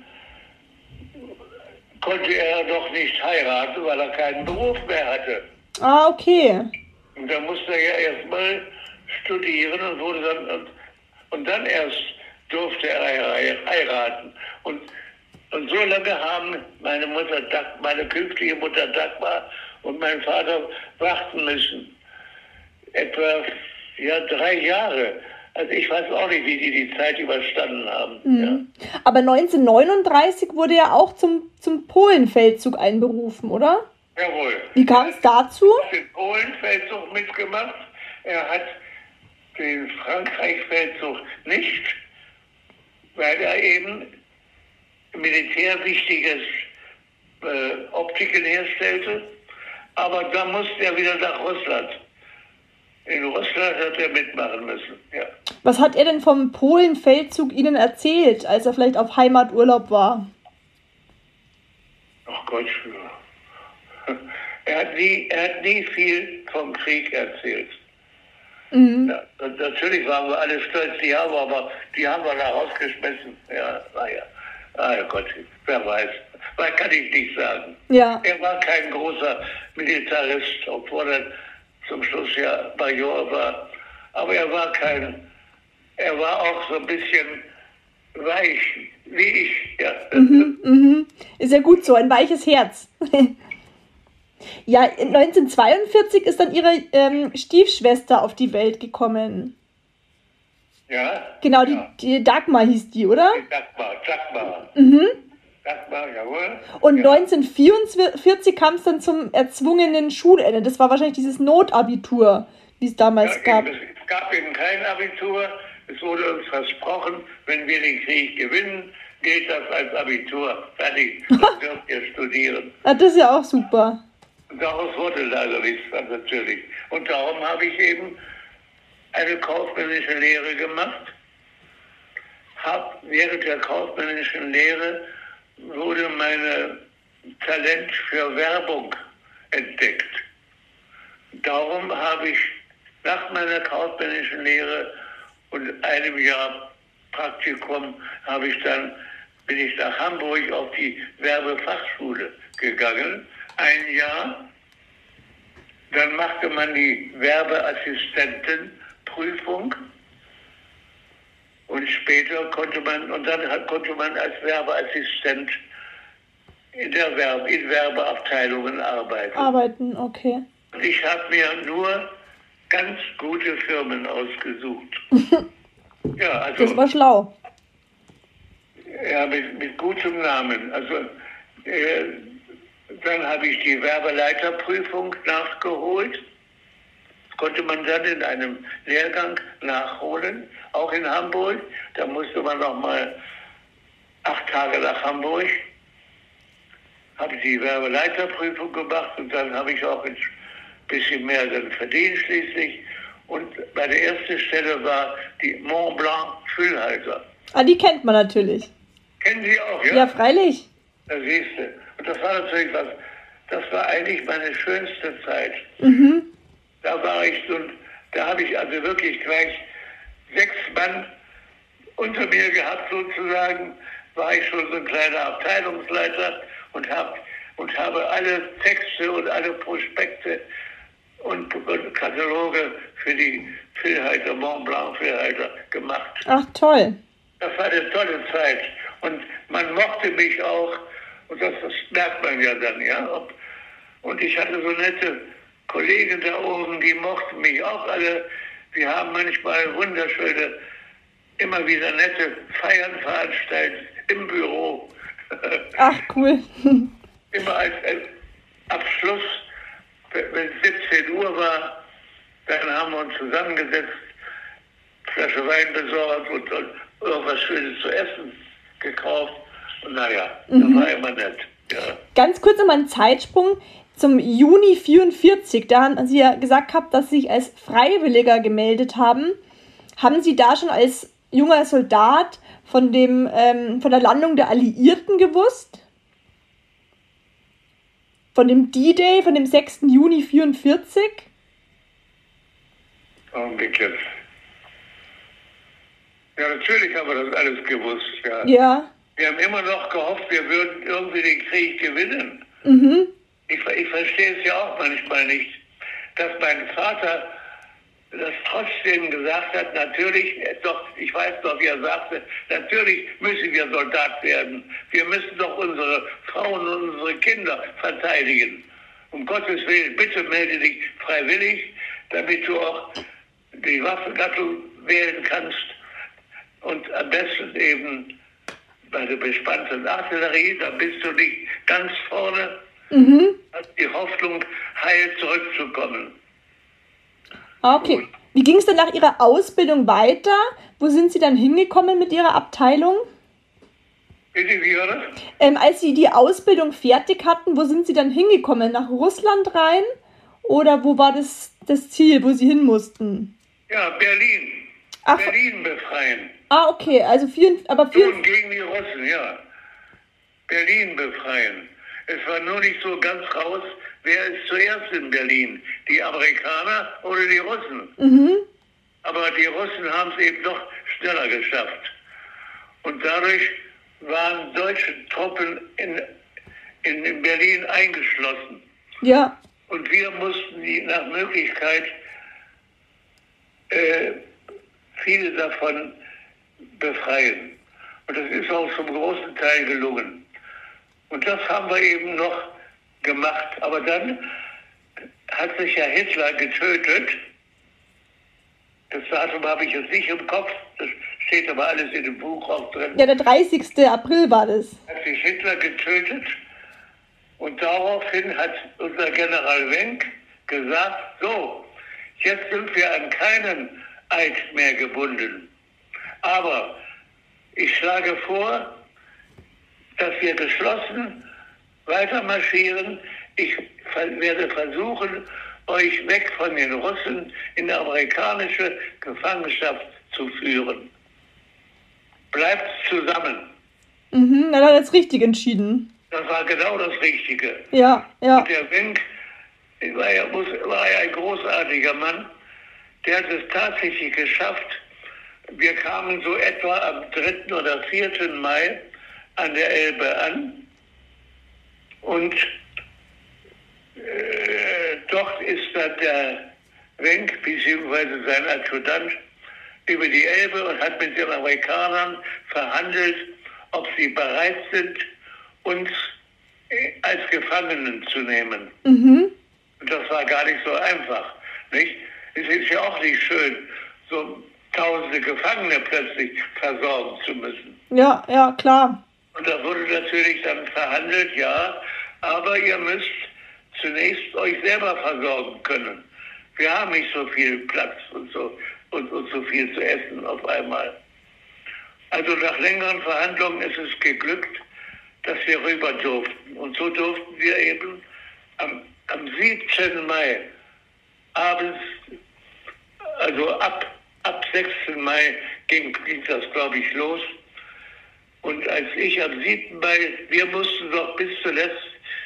konnte er doch nicht heiraten, weil er keinen Beruf mehr hatte. Ah, okay. Und da musste er ja erstmal studieren und wurde dann und, und dann erst durfte er hei- heiraten. Und, und so lange haben meine Mutter meine künftige Mutter Dagmar und mein Vater warten müssen. Etwa ja, drei Jahre. Also ich weiß auch nicht, wie die die Zeit überstanden haben. Ja. Aber 1939 wurde er auch zum, zum Polenfeldzug einberufen, oder? Jawohl. Wie kam es dazu? hat den Polenfeldzug mitgemacht. Er hat den Frankreich-Feldzug nicht, weil er eben militärwichtiges äh, Optiken herstellte. Aber da musste er wieder nach Russland. In Russland hat er mitmachen müssen. Ja. Was hat er denn vom Polenfeldzug Ihnen erzählt, als er vielleicht auf Heimaturlaub war? Ach Gott, er hat, nie, er hat nie viel vom Krieg erzählt. Ja, und natürlich waren wir alle stolz, die haben wir, aber die haben wir da rausgeschmissen. Ja, naja. Ah Gott, wer weiß. Was kann ich nicht sagen. Ja. Er war kein großer Militarist, obwohl er zum Schluss ja Major war. Aber er war kein, er war auch so ein bisschen weich, wie ich. Ja. Mhm. Ist ja gut so, ein weiches Herz. ja, 1942 ist dann Ihre ähm, Stiefschwester auf die Welt gekommen. ja. Genau, die, ja. die Dagmar hieß die, oder? Dagmar, Dagmar. Mhm. Dagmar, jawohl. Und ja. 1944 kam es dann zum erzwungenen Schulende. Das war wahrscheinlich dieses Notabitur, wie es damals Ja, gab. Es gab eben kein Abitur. Es wurde uns versprochen, wenn wir den Krieg gewinnen, gilt das als Abitur. Fertig. Dann dürft ihr studieren. Ah, das ist ja auch super. Und daraus wurde leider nichts natürlich. Und darum habe ich eben eine kaufmännische Lehre gemacht. Hab während der kaufmännischen Lehre wurde mein Talent für Werbung entdeckt. Darum habe ich nach meiner kaufmännischen Lehre und einem Jahr Praktikum habe ich dann bin ich nach Hamburg auf die Werbefachschule gegangen, ein Jahr. Dann machte man die Werbeassistentenprüfung und später konnte man und dann konnte man als Werbeassistent in der Werbe, in Werbeabteilungen arbeiten. Arbeiten, okay. Und ich habe mir nur ganz gute Firmen ausgesucht. ja, also Das war schlau. ja, mit, mit gutem Namen. Also äh, dann habe ich die Werbeleiterprüfung nachgeholt. Konnte man dann in einem Lehrgang nachholen, auch in Hamburg. Da musste man noch mal acht Tage nach Hamburg. Habe die Werbeleiterprüfung gemacht und dann habe ich auch ein bisschen mehr dann verdient schließlich. Und meine erste Stelle war die Mont Blanc Füllhalter. Ah, die kennt man natürlich. Kennen Sie auch, Ja, freilich. Da siehst du. Und das war natürlich was, das war eigentlich meine schönste Zeit. Mhm. Da war ich so, da habe ich also wirklich gleich sechs Mann unter mir gehabt sozusagen, war ich schon so ein kleiner Abteilungsleiter und, hab, und habe alle Texte und alle Prospekte und, und Kataloge für die Füllhalter, Mont Blanc Füllhalter gemacht. Ach, toll. Das war eine tolle Zeit. Und man mochte mich auch, und das, das merkt man ja dann, ja. Und ich hatte so nette Kollegen da oben, die mochten mich auch alle. Wir haben manchmal wunderschöne, immer wieder nette Feiern veranstaltet im Büro. Ach, cool. immer als, als Abschluss, wenn es 17 Uhr war, dann haben wir uns zusammengesetzt, Flasche Wein besorgt und, und irgendwas Schönes zu essen gekauft. Und naja, das war immer nett. Ja. Ganz kurz nochmal ein Zeitsprung zum Juni 44. Da haben Sie ja gesagt gehabt, dass Sie sich als Freiwilliger gemeldet haben. Haben Sie da schon als junger Soldat von, dem, ähm, von der Landung der Alliierten gewusst? Von dem D-Day, von dem 6. Juni 44? Augenblick jetzt. Ja, natürlich haben wir das alles gewusst, ja. Ja. Wir haben immer noch gehofft, wir würden irgendwie den Krieg gewinnen. Mhm. Ich, ich verstehe es ja auch manchmal nicht, dass mein Vater das trotzdem gesagt hat, natürlich, äh, doch, ich weiß doch, wie er sagte, natürlich müssen wir Soldat werden. Wir müssen doch unsere Frauen und unsere Kinder verteidigen. Um Gottes Willen, bitte melde dich freiwillig, damit du auch die Waffengattung wählen kannst und am besten eben bei der bespannten Artillerie, da bist du nicht ganz vorne, Mhm. hast die Hoffnung, heil zurückzukommen. Ah, Okay. Wie ging es denn nach Ihrer Ausbildung weiter? Wo sind Sie dann hingekommen mit Ihrer Abteilung? Bitte, wie war das? Ähm, als Sie die Ausbildung fertig hatten, wo sind Sie dann hingekommen? Nach Russland rein? Oder wo war das, das Ziel, wo Sie hin mussten? Ja, Berlin. Ach. Berlin befreien. Ah, okay, also vier, aber vier, Nun gegen die Russen, ja. Berlin befreien. Es war nur nicht so ganz raus, wer ist zuerst in Berlin, die Amerikaner oder die Russen. mhm. Aber die Russen haben es eben doch schneller geschafft. Und dadurch waren deutsche Truppen in, in, in Berlin eingeschlossen. ja, Und wir mussten die nach Möglichkeit äh, viele davon befreien. Und das ist auch zum großen Teil gelungen. Und das haben wir eben noch gemacht. Aber dann hat sich ja Hitler getötet. Das Datum habe ich jetzt nicht im Kopf. Das steht aber alles in dem Buch auch drin ja, der 30. April war das. hat sich Hitler getötet und daraufhin hat unser General Wenck gesagt, so, jetzt sind wir an keinen Eid mehr gebunden. Aber ich schlage vor, dass wir geschlossen weiter marschieren. Ich werde versuchen, euch weg von den Russen in die amerikanische Gefangenschaft zu führen. Bleibt zusammen. Mhm, dann hat er es richtig entschieden. Das war genau das Richtige. Ja, ja. Und der Wenk war ja, war ja ein großartiger Mann. Der hat es tatsächlich geschafft. Wir kamen so etwa am 3. oder 4. Mai an der Elbe an. Und äh, dort ist dann der Wenk bzw. sein Adjutant über die Elbe und hat mit den Amerikanern verhandelt, ob sie bereit sind, uns äh, als Gefangenen zu nehmen. Mhm. Und das war gar nicht so einfach. Nicht? Es ist ja auch nicht schön, so tausende Gefangene plötzlich versorgen zu müssen. Ja, ja, klar. Und da wurde natürlich dann verhandelt, ja, aber ihr müsst zunächst euch selber versorgen können. Wir haben nicht so viel Platz und so und, und so viel zu essen auf einmal. Also nach längeren Verhandlungen ist es geglückt, dass wir rüber durften. Und so durften wir eben am, am 17. Mai abends, also ab, ab 6. Mai ging, ging das, glaube ich, los. Und als ich am 7. Mai, wir mussten doch bis zuletzt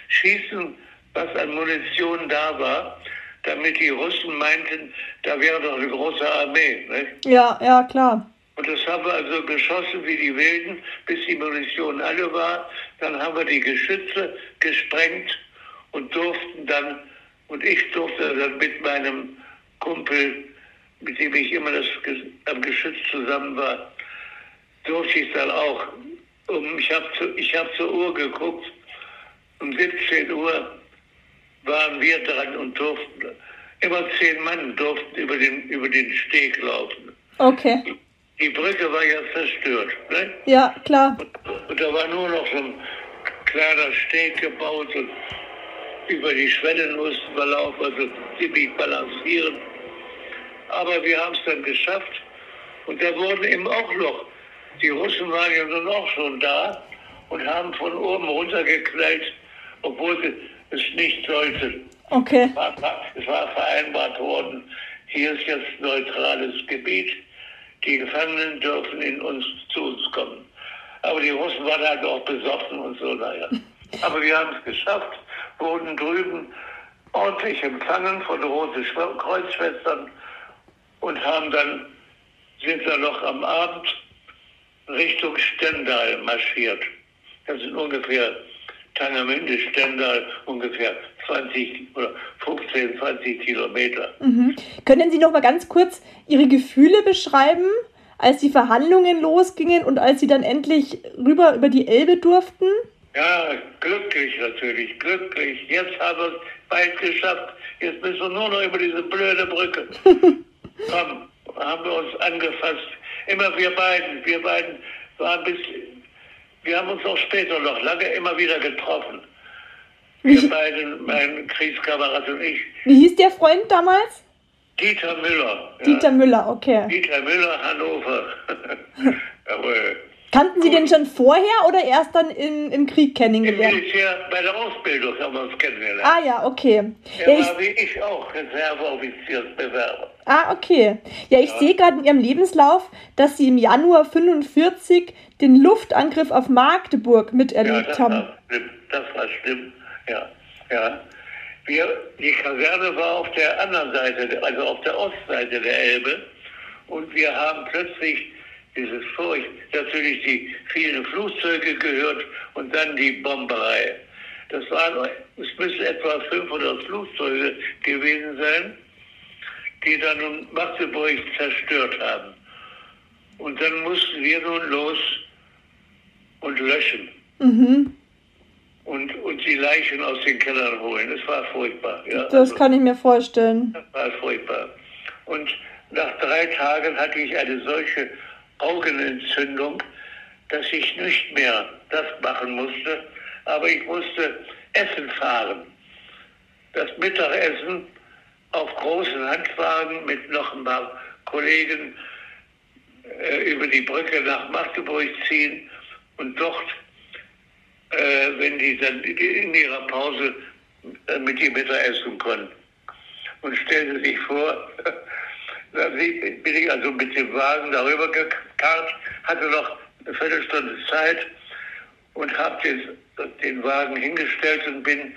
schießen, was an Munition da war, damit die Russen meinten, da wäre doch eine große Armee. Nicht? Ja, ja, klar. Und das haben wir also geschossen wie die Wilden, bis die Munition alle war. Dann haben wir die Geschütze gesprengt und durften dann, und ich durfte dann mit meinem Kumpel, mit dem ich immer das, am Geschütz zusammen war, durfte ich dann auch. Um, ich habe zu, ich hab zur Uhr geguckt, um 17 Uhr waren wir dran und durften, immer zehn Mann durften über den, über den Steg laufen. Okay. Die Brücke war ja zerstört. Ne? Ja, klar. Und, und da war nur noch so ein kleiner Steg gebaut und über die Schwellen mussten wir laufen, also ziemlich balancieren. Aber wir haben es dann geschafft. Und da wurden eben auch noch, die Russen waren ja nun auch schon da und haben von oben runtergeknallt, obwohl sie es nicht sollten. Okay. Es war, es war vereinbart worden, hier ist jetzt neutrales Gebiet. Die Gefangenen dürfen in uns zu uns kommen. Aber die Russen waren halt auch besoffen und so, naja. Aber wir haben es geschafft, wurden drüben ordentlich empfangen von den Roten Schw- Kreuzschwestern und haben dann, sind dann noch am Abend Richtung Stendal marschiert. Das sind ungefähr Tangermünde, Stendal, ungefähr 20 oder 15, 20 Kilometer. Mhm. Können Sie noch mal ganz kurz Ihre Gefühle beschreiben, als die Verhandlungen losgingen und als Sie dann endlich rüber über die Elbe durften? Ja, glücklich natürlich, glücklich. Jetzt haben wir es bald geschafft. Jetzt müssen wir nur noch über diese blöde Brücke. Komm, haben wir uns angefasst. Immer wir beiden, wir beiden waren bis, wir haben uns auch später noch lange immer wieder getroffen. Wir Wie, beiden, mein Kriegskamerad und ich. wie hieß der Freund damals? Dieter Müller. ja. Dieter Müller, okay. Dieter Müller, Hannover. Jawohl. Kannten Sie den schon vorher oder erst dann im, im Krieg kennengelernt? Militär, bei der Ausbildung haben wir uns kennengelernt. Ah ja, okay. Er Ja, ich, war wie ich auch Reserveoffiziersbewerber. ah, okay. Ja, ich sehe gerade in Ihrem Lebenslauf, dass Sie im Januar 45 den Luftangriff auf Magdeburg Ja, miterlebt das haben. war schlimm. Das war schlimm. Ja, ja. Wir, die Kaserne war auf der anderen Seite, also auf der Ostseite der Elbe. Und wir haben plötzlich dieses Furcht, natürlich die vielen Flugzeuge gehört und dann die Bomberei. Das waren, es müssen etwa 500 Flugzeuge gewesen sein, die dann nun Magdeburg zerstört haben. Und dann mussten wir nun los und löschen Mhm. und, und die Leichen aus den Kellern holen. Es war furchtbar. Ja? Das Also, kann ich mir vorstellen. das war furchtbar. Und nach drei Tagen hatte ich eine solche Augenentzündung, dass ich nicht mehr das machen musste, aber ich musste essen fahren. Das Mittagessen auf großen Handwagen mit noch ein paar Kollegen äh, über die Brücke nach Magdeburg ziehen und dort äh, wenn die dann in ihrer Pause äh, mit ihr Mittagessen konnten. Und stellen Sie sich vor, bin ich also mit dem Wagen darüber gekarrt, hatte noch eine Viertelstunde Zeit und habe den, den Wagen hingestellt und bin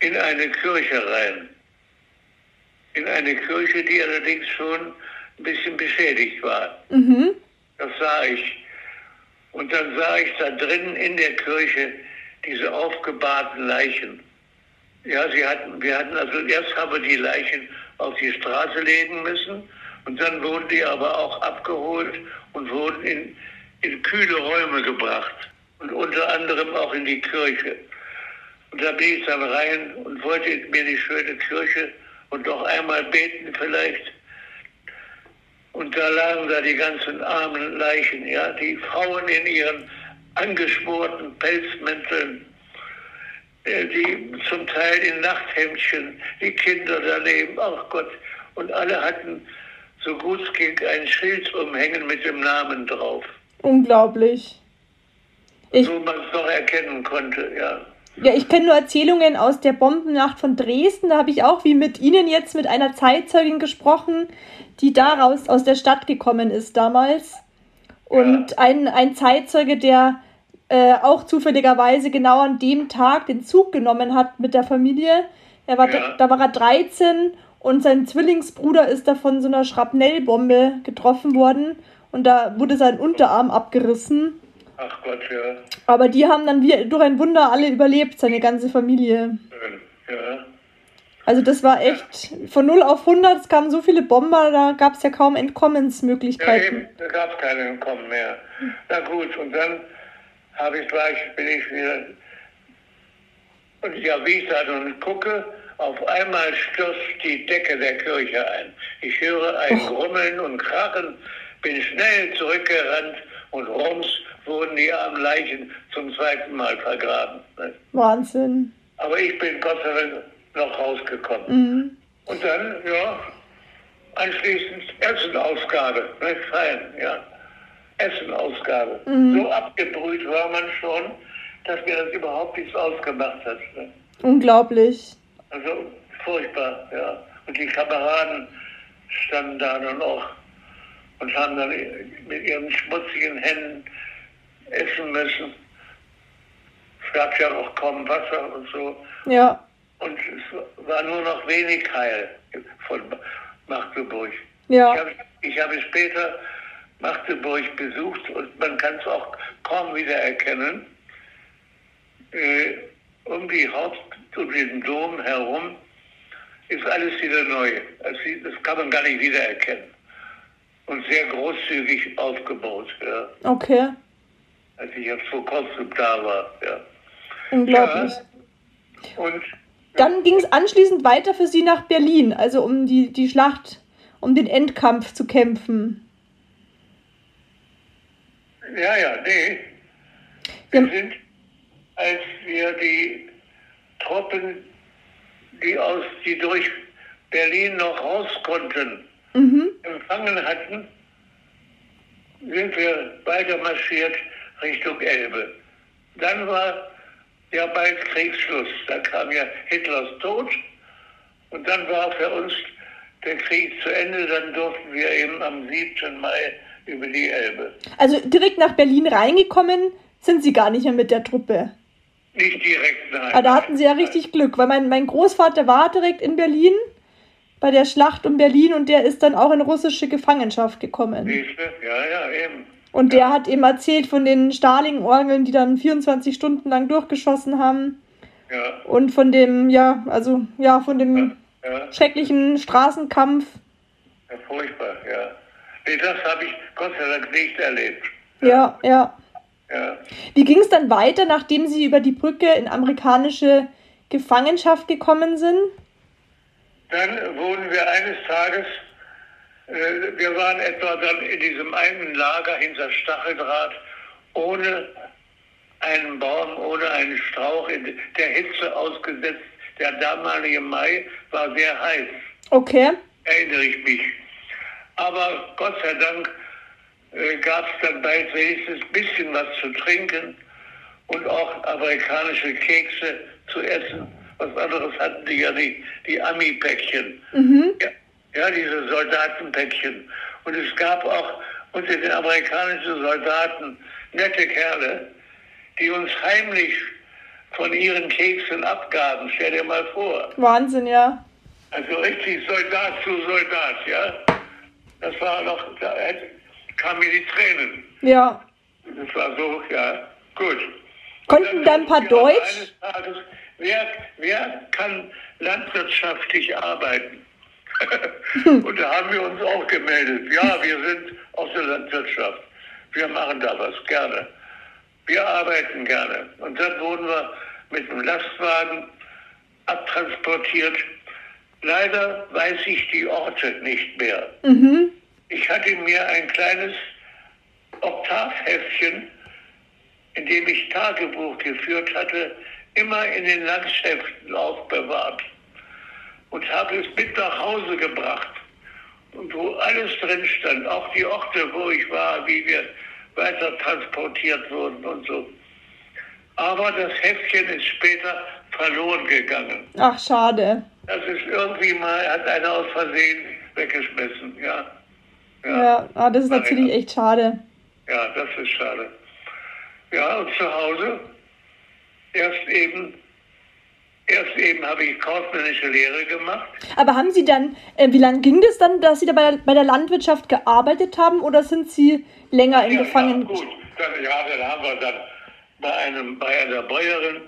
in eine Kirche rein. In eine Kirche, die allerdings schon ein bisschen beschädigt war. Mhm. Das sah ich. Und dann sah ich da drinnen in der Kirche diese aufgebahrten Leichen. Ja, sie hatten, wir hatten also erst haben wir die Leichen auf die Straße legen müssen und dann wurden die aber auch abgeholt und wurden in, in kühle Räume gebracht und unter anderem auch in die Kirche. Und da bin ich dann rein und wollte mir die schöne Kirche und noch einmal beten vielleicht. Und da lagen da die ganzen armen Leichen, ja, die Frauen in ihren angeschmorten Pelzmänteln, die zum Teil in Nachthemdchen, die Kinder daneben, ach Gott. Und alle hatten, so gut es ging, ein Schild umhängen mit dem Namen drauf. Unglaublich. Ich, so man es noch erkennen konnte, ja. ja, ich kenne nur Erzählungen aus der Bombennacht von Dresden. Da habe ich auch wie mit Ihnen jetzt mit einer Zeitzeugin gesprochen, die daraus aus der Stadt gekommen ist damals. Und Ja. ein, ein Zeitzeuge, der äh, auch zufälligerweise genau an dem Tag den Zug genommen hat mit der Familie. Er war, Ja. Da war er 13 und sein Zwillingsbruder ist da von so einer Schrapnellbombe getroffen worden und da wurde sein Unterarm abgerissen. Ach Gott, ja. Aber die haben dann wie durch ein Wunder alle überlebt, seine ganze Familie. Ja. Also das war echt von 0 auf 100, es kamen so viele Bomber, da gab es ja kaum Ja, Entkommensmöglichkeiten. eben, da gab es keine Entkommen mehr. Na gut, und dann habe ich gleich, bin ich wieder, und ja, wie ich da nun gucke, auf einmal stürzt die Decke der Kirche ein. Ich höre ein Grummeln und Krachen, bin schnell zurückgerannt und rums wurden die armen Leichen zum zweiten Mal vergraben. Wahnsinn. Aber ich bin Gott sei Dank noch rausgekommen. Mhm. Und dann, ja, anschließend Essenausgabe, ne, fein, ja. Essenausgabe. So abgebrüht war man schon, dass mir das überhaupt nichts ausgemacht hat. Ne? Unglaublich. Also furchtbar, ja. Und die Kameraden standen da dann auch und haben dann mit ihren schmutzigen Händen essen müssen. Es gab ja auch kaum Wasser und so. Ja, Und es war nur noch wenig Heil von Magdeburg. Ja, ich habe später Magdeburg besucht und man kann es auch kaum wieder erkennen. Äh, um die Haupt, um den Dom herum ist alles wieder neu. Das, das kann man gar nicht wiedererkennen. Und sehr großzügig aufgebaut, ja, okay. als ich jetzt vor kurzem da war. Ja. Unglaublich. Und Dann ging es anschließend weiter für Sie nach Berlin, also um die, die Schlacht, um den Endkampf zu kämpfen. Ja, ja, nee. Wir sind, als wir die Truppen, die aus, die durch Berlin noch raus konnten, Mhm. empfangen hatten, sind wir weiter marschiert Richtung Elbe. Dann war ja bald Kriegsschluss. Da kam ja Hitlers Tod und dann war für uns der Krieg zu Ende. Dann durften wir eben am 7. Mai über die Elbe. Also direkt nach Berlin reingekommen sind Sie gar nicht mehr mit der Truppe. Nicht direkt, nein. Aber Ah, da hatten Sie ja richtig Glück, weil mein, mein Großvater war direkt in Berlin bei der Schlacht um Berlin und der ist dann auch in russische Gefangenschaft gekommen. Siehste? Ja, ja, eben. Und der hat eben erzählt von den Starling-Orgeln, die dann 24 Stunden lang durchgeschossen haben. Ja, Und von dem, ja, also, ja, von dem ja, schrecklichen Straßenkampf. ja furchtbar, ja. Nee, das habe ich Gott sei Dank nicht erlebt. Ja, ja. Ja. Wie ging es dann weiter, nachdem Sie über die Brücke in amerikanische Gefangenschaft gekommen sind? Dann wurden wir eines Tages, äh, wir waren etwa dann in diesem einen Lager hinter Stacheldraht, ohne einen Baum, ohne einen Strauch, in der Hitze ausgesetzt. Der damalige Mai war sehr heiß, Okay. erinnere ich mich. Aber Gott sei Dank äh, gab es dann bald wenigstens ein bisschen was zu trinken und auch amerikanische Kekse zu essen. Was anderes hatten die ja die, die Ami-Päckchen. Mhm. Ja, ja, diese Soldatenpäckchen. Und es gab auch unter den amerikanischen Soldaten nette Kerle, die uns heimlich von ihren Keksen abgaben. Stell dir mal vor. Wahnsinn, ja. Also richtig Soldat zu Soldat, ja. Das war noch, da hätte- kamen mir die Tränen. Ja. Das war so, ja, gut. Konnten Und da ein paar Deutsch? eines Tages, wer, wer kann landwirtschaftlich arbeiten? Und da haben wir uns auch gemeldet. Ja, wir sind aus der Landwirtschaft. Wir machen da was gerne. Wir arbeiten gerne. Und dann wurden wir mit dem Lastwagen abtransportiert. Leider weiß ich die Orte nicht mehr. Mhm. Ich hatte mir ein kleines Oktavheftchen, in dem ich Tagebuch geführt hatte, immer in den Landschaften aufbewahrt und habe es mit nach Hause gebracht. Und wo alles drin stand, auch die Orte, wo ich war, wie wir weiter transportiert wurden und so. Aber das Heftchen ist später verloren gegangen. Ach, schade. Das ist irgendwie mal, hat einer aus Versehen weggeschmissen, ja. Ja, ah, das ist Na, natürlich ja. echt schade. Ja, das ist schade. Ja, und zu Hause, erst eben, erst eben habe ich kaufmännische Lehre gemacht. Aber haben Sie dann, äh, wie lange ging das dann, dass Sie da bei der, bei der Landwirtschaft gearbeitet haben oder sind Sie länger in ja? Ja, gut, dann, ja, dann haben wir dann bei, einem, bei einer Bäuerin,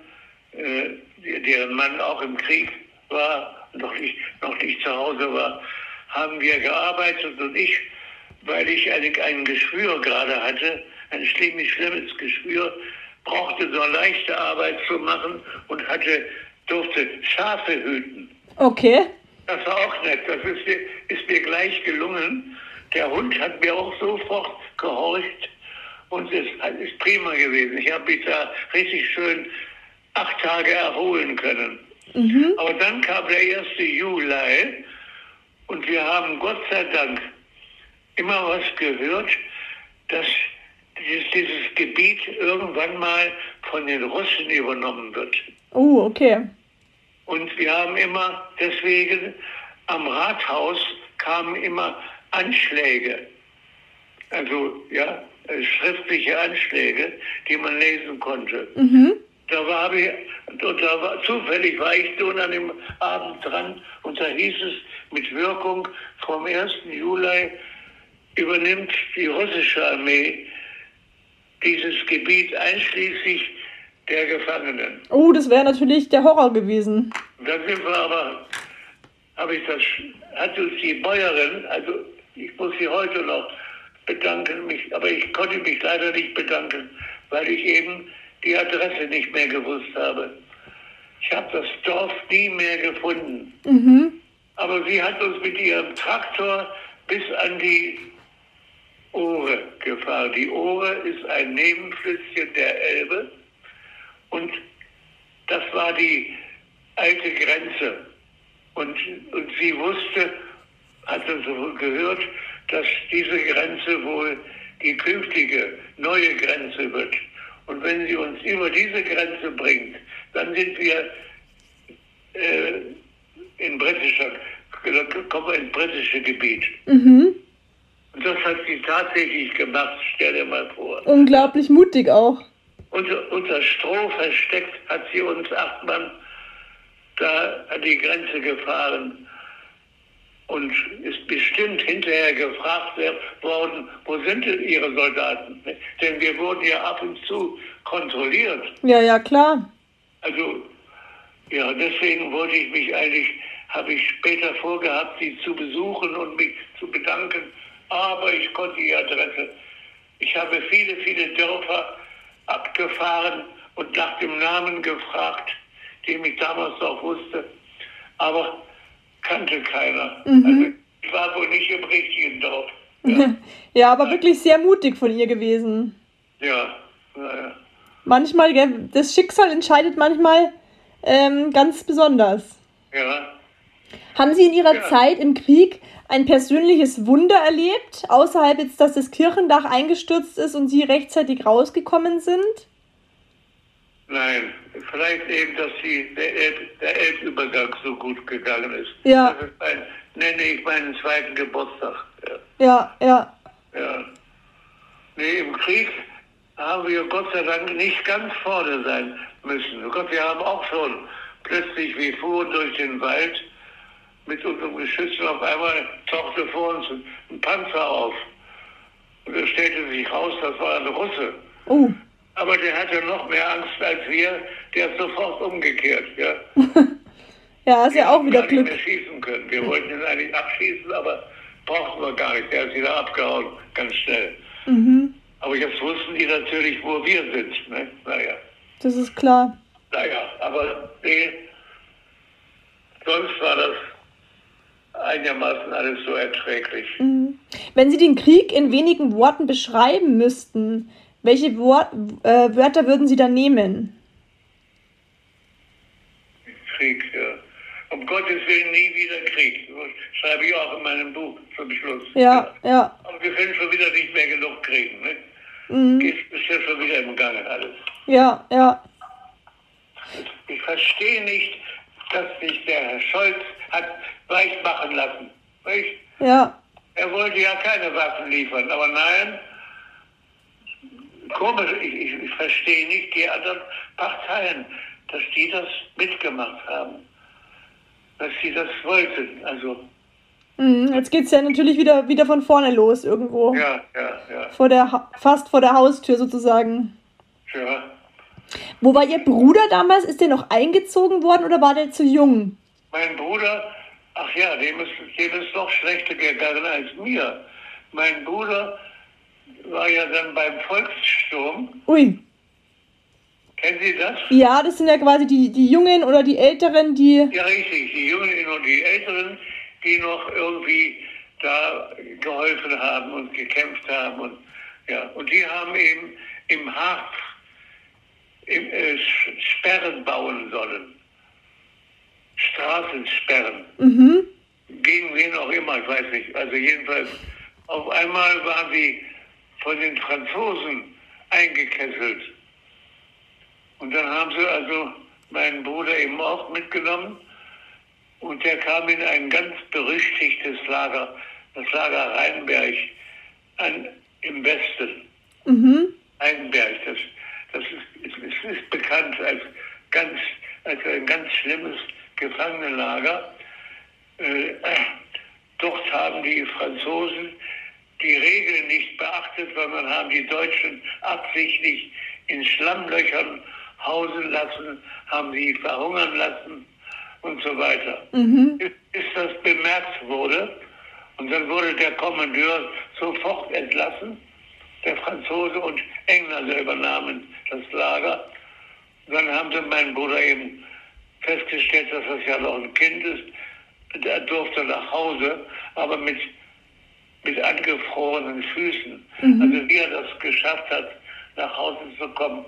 äh, deren Mann auch im Krieg war, noch nicht, noch nicht zu Hause war, haben wir gearbeitet und ich, weil ich ein Geschwür gerade hatte, ein ziemlich schlimmes Geschwür, brauchte nur leichte Arbeit zu machen und hatte, durfte Schafe hüten. Okay. Das war auch nett. Das ist, mir- ist mir gleich gelungen. Der Hund hat mir auch sofort gehorcht und es ist prima gewesen. Ich habe mich da richtig schön acht Tage erholen können. Mhm. Aber dann kam der 1. Juli und wir haben Gott sei Dank immer was gehört, dass dieses, dieses Gebiet irgendwann mal von den Russen übernommen wird. Oh, okay. Und wir haben immer deswegen am Rathaus kamen immer Anschläge, also ja, äh, schriftliche Anschläge, die man lesen konnte. Mhm. Da war ich, und da war, zufällig war ich nun an dem Abend dran und da hieß es, mit Wirkung vom 1. Juli übernimmt die russische Armee dieses Gebiet einschließlich der Gefangenen. Oh, das wäre natürlich der Horror gewesen. Dann sind wir aber, habe ich das, hat uns die Bäuerin, also ich muss sie heute noch bedanken, mich, aber ich konnte mich leider nicht bedanken, weil ich eben die Adresse nicht mehr gewusst habe. Ich habe das Dorf nie mehr gefunden. Mhm. Aber sie hat uns mit ihrem Traktor bis an die Ohre gefahren. Die Ohre ist ein Nebenflüsschen der Elbe und das war die alte Grenze. Und, und sie wusste, hatte so gehört, dass diese Grenze wohl die künftige neue Grenze wird. Und wenn sie uns über diese Grenze bringt, dann sind wir äh, in britischer, kommen wir ins britische Gebiet. Mhm. Und das hat sie tatsächlich gemacht, stell dir mal vor. Unglaublich mutig auch. Unter, unter Stroh versteckt hat sie uns acht Mann da an die Grenze gefahren und ist bestimmt hinterher gefragt worden, wo sind denn ihre Soldaten? Denn wir wurden ja ab und zu kontrolliert. Ja, ja, klar. Also, ja, deswegen wollte ich mich eigentlich, habe ich später vorgehabt, sie zu besuchen und mich zu bedanken, aber ich konnte die Adresse. Ich habe viele, viele Dörfer abgefahren und nach dem Namen gefragt, den ich damals noch wusste, aber kannte keiner. Also, ich war wohl nicht im richtigen Dorf. Ja, Ja, aber wirklich sehr mutig von ihr gewesen. ja, naja. Manchmal, das Schicksal entscheidet manchmal ähm, ganz besonders. ja. Haben Sie in Ihrer Ja. Zeit im Krieg ein persönliches Wunder erlebt, außerhalb jetzt, dass das Kirchendach eingestürzt ist und Sie rechtzeitig rausgekommen sind? Nein, vielleicht eben, dass die, der, Elb, der Elbübergang so gut gegangen ist. Ja. Das ist ein, nenne ich meinen zweiten Geburtstag. Ja, Ja. ja. ja. Nee, im Krieg haben wir Gott sei Dank nicht ganz vorne sein müssen. Gott, wir haben auch schon plötzlich, wir fuhren durch den Wald mit unserem Geschütz und auf einmal tauchte vor uns ein, Panzer auf. Und es stellte sich raus, das war ein Russe. Oh, Aber der hatte noch mehr Angst als wir. Der ist sofort umgekehrt. Ja. ja, ist ja auch wieder gar nicht Glück. mehr schießen können. Wir wollten ihn eigentlich abschießen, aber brauchten wir gar nicht. Der ist wieder abgehauen, ganz schnell. Mhm, Aber jetzt wussten die natürlich, wo wir sind. Ne? Naja. das ist klar. Naja, aber nee, sonst war das einigermaßen alles so erträglich. Mhm. Wenn Sie den Krieg in wenigen Worten beschreiben müssten, welche Wort, äh, Wörter würden Sie dann nehmen? Krieg, ja. Um Gottes Willen nie wieder Krieg. Das schreibe ich auch in meinem Buch zum Schluss. Ja, ja. Aber wir können schon wieder nicht mehr genug kriegen. Ne? Mhm. Geht bestimmt schon wieder im Gange alles. Ja, ja. Ich verstehe nicht, dass sich der Herr Scholz hat weich machen lassen. Nicht? Ja. Er wollte ja keine Waffen liefern, aber nein, komisch, ich, ich, ich verstehe nicht die anderen Parteien, dass die das mitgemacht haben, dass sie das wollten. Also, Mhm. Jetzt geht's ja natürlich wieder, wieder von vorne los irgendwo. ja, ja, ja, Vor der, Ha- fast vor der Haustür sozusagen. ja. Wo war Ihr Bruder damals? Ist der noch eingezogen worden oder war der zu jung? Mein Bruder, ach ja, dem ist, dem ist noch schlechter gegangen als mir. Mein Bruder war ja dann beim Volkssturm. Ui. Kennen Sie das? Ja, das sind ja quasi die, die Jungen oder die Älteren, die. Ja, richtig. Die Jungen und die Älteren, die noch irgendwie da geholfen haben und gekämpft haben. Und, ja, und die haben eben im Harz im, äh, Sperren bauen sollen. Straßensperren. Mhm. Gegen wen auch immer, ich weiß nicht. Also jedenfalls, auf einmal waren sie von den Franzosen eingekesselt. Und dann haben sie also meinen Bruder eben auch mitgenommen und der kam in ein ganz berüchtigtes Lager, das Lager Rheinberg an, im Westen. Mhm. Rheinberg, das, das ist, ist, ist, ist bekannt als, ganz, als ein ganz schlimmes Gefangenenlager. Äh, dort haben die Franzosen die Regeln nicht beachtet, sondern haben die Deutschen absichtlich in Schlammlöchern hausen lassen, haben sie verhungern lassen und so weiter. Mhm. Bis das bemerkt wurde und dann wurde der Kommandeur sofort entlassen. Der Franzose und Engländer übernahmen das Lager. Dann haben sie meinen Bruder eben festgestellt, dass das ja noch ein Kind ist. Der durfte nach Hause, aber mit, mit angefrorenen Füßen. Also wie er das geschafft hat, nach Hause zu kommen,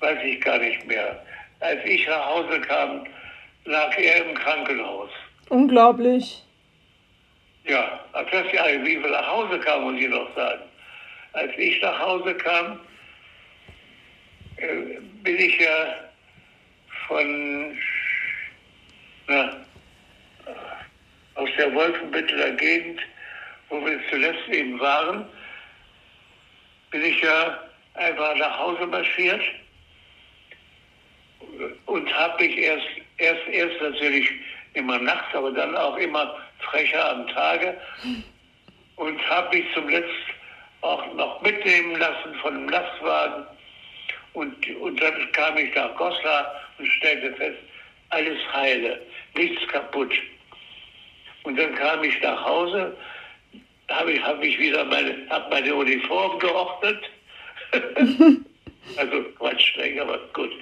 weiß ich gar nicht mehr. Als ich nach Hause kam, lag er im Krankenhaus. Unglaublich. Ja, ach, das ja, wie wir nach Hause kamen, muss ich noch sagen. Als ich nach Hause kam, äh, bin ich ja von na, aus der Wolfenbütteler Gegend, wo wir zuletzt eben waren, bin ich ja einfach nach Hause marschiert und habe mich erst, erst, erst natürlich immer nachts, aber dann auch immer frecher am Tage und habe mich zum Letzt auch noch mitnehmen lassen von einem Lastwagen. Und, und dann kam ich nach Goslar und stellte fest, alles heile, nichts kaputt. Und dann kam ich nach Hause, habe ich, hab ich wieder meine, hab meine Uniform geordnet. also Quatsch, streng, aber gut.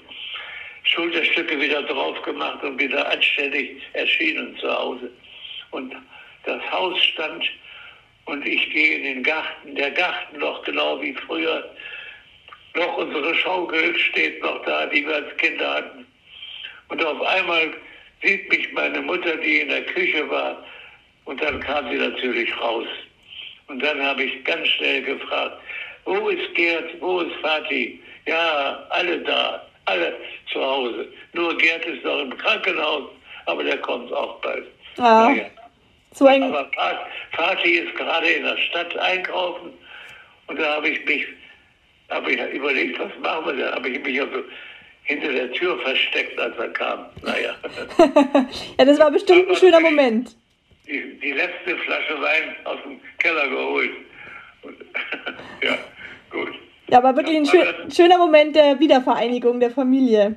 Schulterstücke wieder drauf gemacht und wieder anständig erschienen zu Hause. Und das Haus stand und ich gehe in den Garten. Der Garten noch genau wie früher. Noch unsere Schaukel steht noch da, die wir als Kinder hatten. Und auf einmal sieht mich meine Mutter, die in der Küche war, und dann kam sie natürlich raus. Und dann habe ich ganz schnell gefragt, wo ist Gerd, wo ist Vati? Ja, alle da, alle zu Hause. Nur Gerd ist noch im Krankenhaus, aber der kommt auch bald. Ah, Naja. so ein. Aber Vati ist gerade in der Stadt einkaufen und da habe ich mich, habe ich überlegt, was machen wir da? Habe ich mich also hinter der Tür versteckt, als er kam. Naja, Ja, das war bestimmt ein schöner Moment. die, die letzte Flasche Wein aus dem Keller geholt. Und, ja, gut. Ja, aber wirklich ein schön, schöner Moment der Wiedervereinigung der Familie.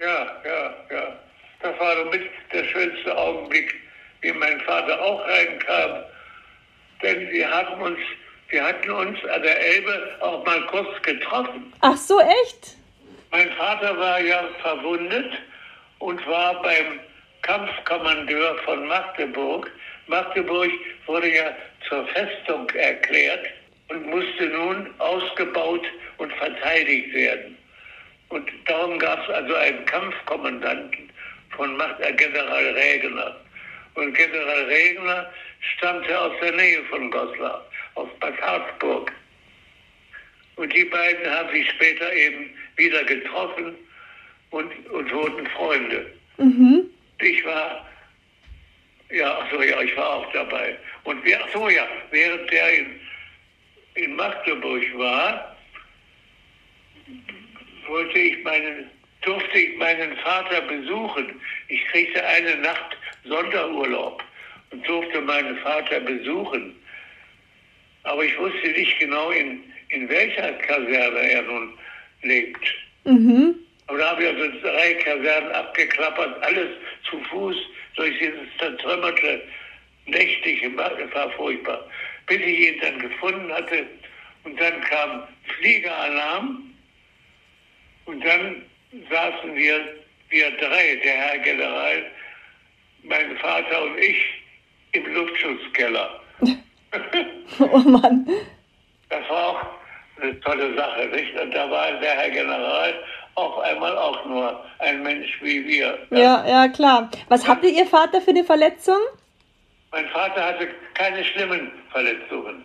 Ja, ja, ja. Das war doch mit der schönste Augenblick, wie mein Vater auch reinkam. Denn wir hatten uns, wir hatten uns an der Elbe auch mal kurz getroffen. Ach so, echt? Mein Vater war ja verwundet und war beim Kampfkommandeur von Magdeburg. Magdeburg wurde ja zur Festung erklärt und musste nun ausgebaut und verteidigt werden. Und darum gab es also einen Kampfkommandanten von äh, General Regner. Und General Regner stammte aus der Nähe von Goslar, aus Bad Harzburg. Und die beiden haben sich später eben wieder getroffen und, und wurden Freunde. Mhm. Ich war, ja, ach so, ja, ich war auch dabei. Und ach so, ja, während der in, in Magdeburg war, wollte ich meinen, durfte ich meinen Vater besuchen. Ich kriegte eine Nacht Sonderurlaub und durfte meinen Vater besuchen. Aber ich wusste nicht genau, in, in welcher Kaserne er nun lebt. Mhm. Aber da habe ich also drei Kasernen abgeklappert, alles zu Fuß durch dieses zertrümmerte nächtliche war furchtbar. Bis ich ihn dann gefunden hatte und dann kam Fliegeralarm und dann saßen wir, wir drei, der Herr General, mein Vater und ich, im Luftschutzkeller. Oh Mann. Das war auch eine tolle Sache, nicht? Und da war der Herr General auf einmal auch nur ein Mensch wie wir. Ja, ja, klar. Was hatte Ihr Vater für eine Verletzung? Mein Vater hatte keine schlimmen Verletzungen.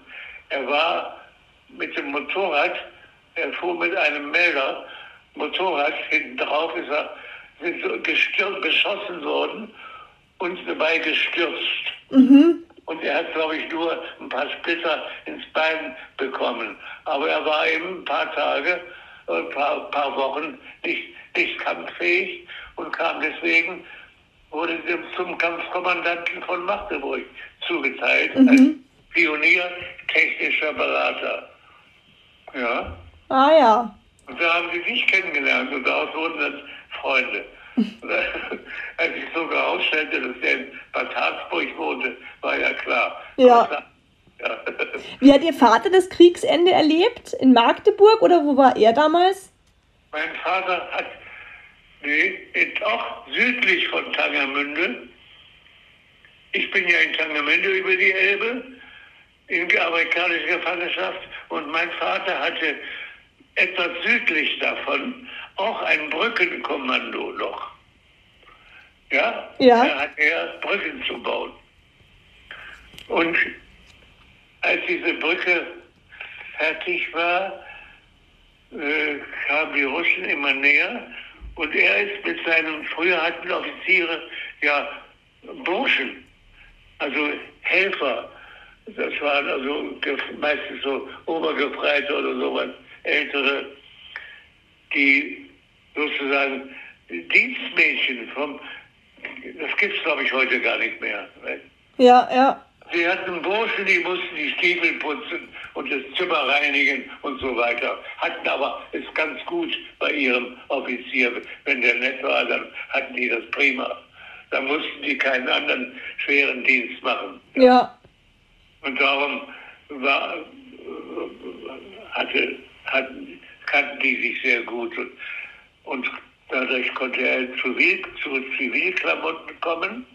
Er war mit dem Motorrad, er fuhr mit einem Melder, Motorrad, hinten drauf ist er sind so geschossen worden und dabei gestürzt. Mhm. Und er hat, glaube ich, nur ein paar Splitter ins Bein bekommen. Aber er war eben ein paar Tage, ein paar, paar Wochen nicht, nicht kampffähig und kam deswegen, wurde zum Kampfkommandanten von Magdeburg zugeteilt, als Pionier technischer Berater. Ja. Ah ja. Und da haben sie sich kennengelernt und daraus wurden dann Freunde. Als ich sogar herausstellte, dass der in Bad Harzburg wohnte, war ja klar. Ja. ja. Wie hat Ihr Vater das Kriegsende erlebt? In Magdeburg oder wo war er damals? Mein Vater hat, nee, auch südlich von Tangermünde. Ich bin ja in Tangermünde über die Elbe, in amerikanischer Gefangenschaft. Und mein Vater hatte etwas südlich davon auch ein Brückenkommando noch. Ja? Ja. Er hat er Brücken zu bauen. Und als diese Brücke fertig war, äh, kamen die Russen immer näher und er ist mit seinen, früher hatten Offiziere ja Burschen, also Helfer. Das waren also meistens so Obergefreite oder sowas, ältere, die sozusagen Dienstmädchen vom, das gibt's glaube ich heute gar nicht mehr. Ja, ja. Sie hatten Burschen, die mussten die Stiefel putzen und das Zimmer reinigen und so weiter. Hatten aber es ganz gut bei ihrem Offizier. Wenn der nett war, dann hatten die das prima. Dann mussten die keinen anderen schweren Dienst machen. Ja. Und darum war, hatte, hatten, kannten die sich sehr gut. Und, und dadurch konnte er zu, Zivil, zu Zivilklamotten kommen.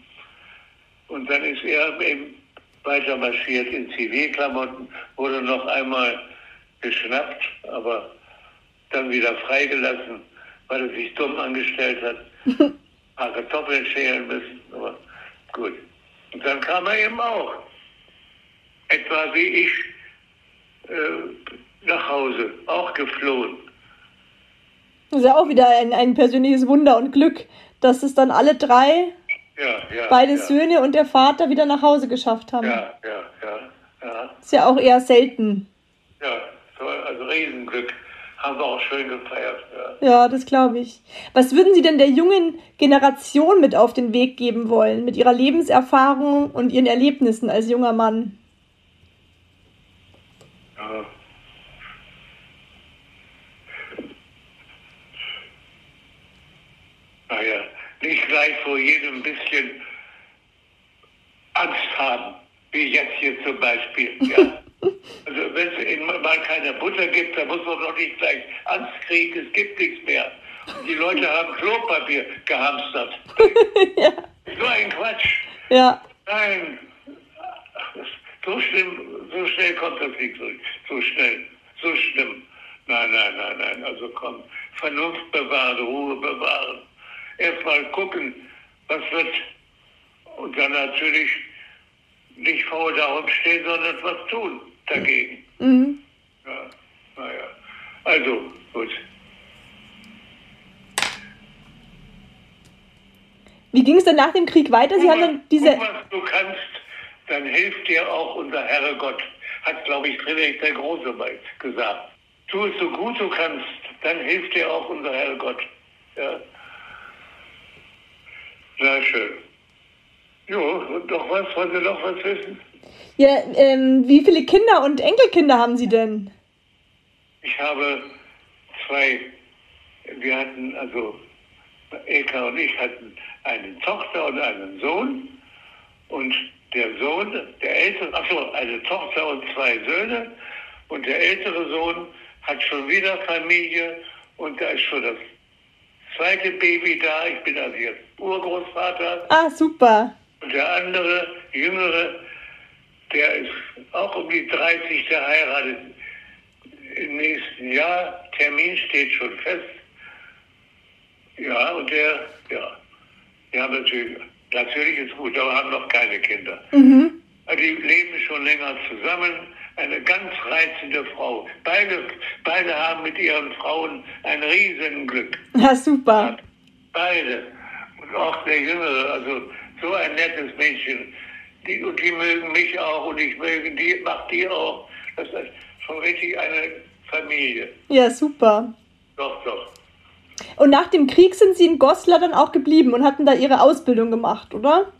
Und dann ist er eben weiter marschiert in Zivilklamotten, wurde noch einmal geschnappt, aber dann wieder freigelassen, weil er sich dumm angestellt hat. Ein paar Kartoffeln schälen müssen, aber gut. Und dann kam er eben auch, etwa wie ich, äh, nach Hause, auch geflohen. Das ist ja auch wieder ein, ein persönliches Wunder und Glück, dass es dann alle drei, Ja, ja. beide ja, Söhne und der Vater wieder nach Hause geschafft haben. Ja, ja, ja, ja. Ist ja auch eher selten. Ja, so, also Riesenglück. Haben wir auch schön gefeiert. Ja. Ja, das glaube ich. Was würden Sie denn der jungen Generation mit auf den Weg geben wollen, mit ihrer Lebenserfahrung und ihren Erlebnissen als junger Mann? Ja. Naja, nicht gleich vor jedem ein bisschen Angst haben, wie jetzt hier zum Beispiel. Ja? Also wenn es mal keine Butter gibt, dann muss man doch nicht gleich Angst kriegen, es gibt nichts mehr. Die Leute haben Klopapier gehamstert. ja. So ein Quatsch. Ja. Nein. So schlimm, so schnell kommt das nicht so, so schnell. So schlimm. Nein, nein, nein, nein. Also komm, Vernunft bewahren, Ruhe bewahren. Erstmal gucken, was wird. Und dann natürlich nicht faul darum stehen, sondern was tun dagegen. Mhm. Ja, naja. Also, gut. Wie ging es dann nach dem Krieg weiter? Sie haben dann diese. Was du kannst, dann hilft dir auch unser Herre Gott. Hat, glaube ich, Friedrich der Große mal gesagt. Tu es so gut du kannst, dann hilft dir auch unser Herre Gott. Ja. Sehr schön. Jo, und noch was? Wollen Sie noch was wissen? Ja, ähm, wie viele Kinder und Enkelkinder haben Sie denn? Ich habe zwei, wir hatten, also Eka und ich hatten eine Tochter und einen Sohn. Und der Sohn, der ältere, achso, eine Tochter und zwei Söhne. Und der ältere Sohn hat schon wieder Familie und da ist schon das zweite Baby da. Ich bin also jetzt Urgroßvater. Ah, super. Und der andere, jüngere, der ist auch um die 30, der heiratet im nächsten Jahr. Termin steht schon fest. Ja, und der, ja, die haben natürlich, natürlich ist gut, aber haben noch keine Kinder. Mhm. Die leben schon länger zusammen. Eine ganz reizende Frau. Beide, beide haben mit ihren Frauen ein Riesenglück. Ja, super. Beide. Und auch der Jüngere, also so ein nettes Mädchen. Die, und die mögen mich auch und ich möge die, mach die auch. Das ist schon richtig eine Familie. Ja, super. Doch, doch. Und nach dem Krieg sind Sie in Goslar dann auch geblieben und hatten da Ihre Ausbildung gemacht, oder?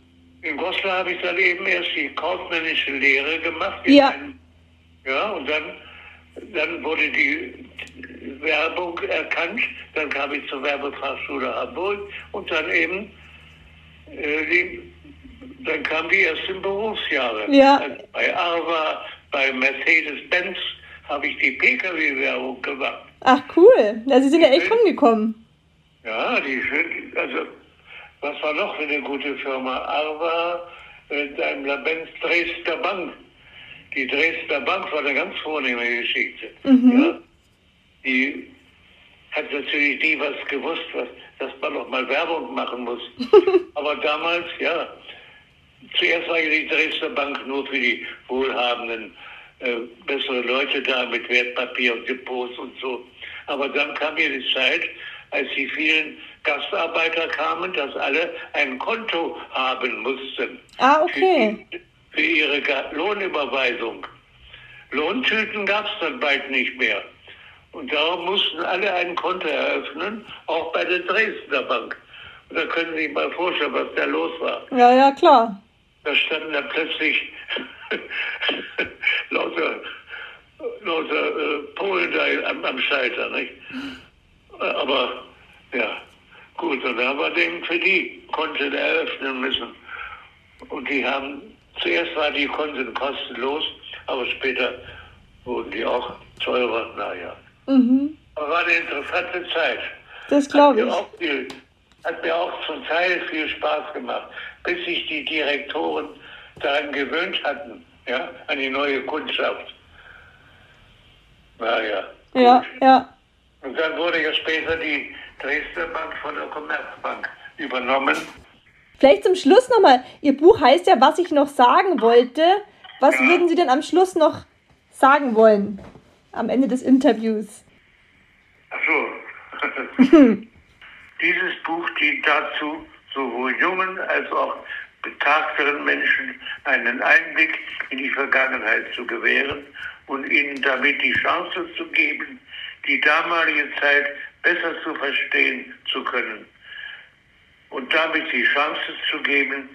In Goslar habe ich dann eben erst die kaufmännische Lehre gemacht. in Ja. einem- ja, und dann, dann wurde die Werbung erkannt. Dann kam ich zur Werbefachschule Hamburg und dann eben, äh, die, dann kamen die ersten Berufsjahre. Ja. Also bei Arva, bei Mercedes-Benz habe ich die Pkw-Werbung gemacht. Ach, cool. Ja, Sie sind ja echt rumgekommen. Ja, die schön, also was war noch für eine gute Firma? Arva, äh, Daimler-Benz, Dresdner Bank. Die Dresdner Bank war eine ganz vornehme Geschichte. Ja, die hat natürlich nie was gewusst, was, dass man noch mal Werbung machen muss. Aber damals, ja, zuerst war ja die Dresdner Bank nur für die wohlhabenden, äh, bessere Leute da mit Wertpapier und Depots und so. Aber dann kam ja die Zeit, als die vielen Gastarbeiter kamen, dass alle ein Konto haben mussten Ah, okay. für, für ihre Lohnüberweisung. Lohntüten gab es dann bald nicht mehr. Und darum mussten alle ein Konto eröffnen, auch bei der Dresdner Bank. Und da können Sie sich mal vorstellen, was da los war. Ja, ja, klar. Da standen dann plötzlich lauter, lauter äh, Polen da am, am Schalter. Nicht? Aber ja, gut, und da haben wir den für die Konten eröffnen müssen. Und die haben, zuerst war die kostenlos, aber später wurden die auch teurer. Naja, Mhm. aber war eine interessante Zeit. Das glaube ich. auch viel, hat mir auch zum Teil viel Spaß gemacht, bis sich die Direktoren daran gewöhnt hatten, ja, an die neue Kundschaft. Naja. Ja, gut. ja. Und dann wurde ja später die Dresdner Bank von der Commerzbank übernommen. Vielleicht zum Schluss nochmal. Ihr Buch heißt ja, was ich noch sagen wollte. Was würden Sie denn am Schluss noch sagen wollen? Am Ende des Interviews. Ach so. Dieses Buch dient dazu, sowohl jungen als auch betagteren Menschen einen Einblick in die Vergangenheit zu gewähren und ihnen damit die Chance zu geben, die damalige Zeit besser zu verstehen zu können. Und damit die Chance zu geben,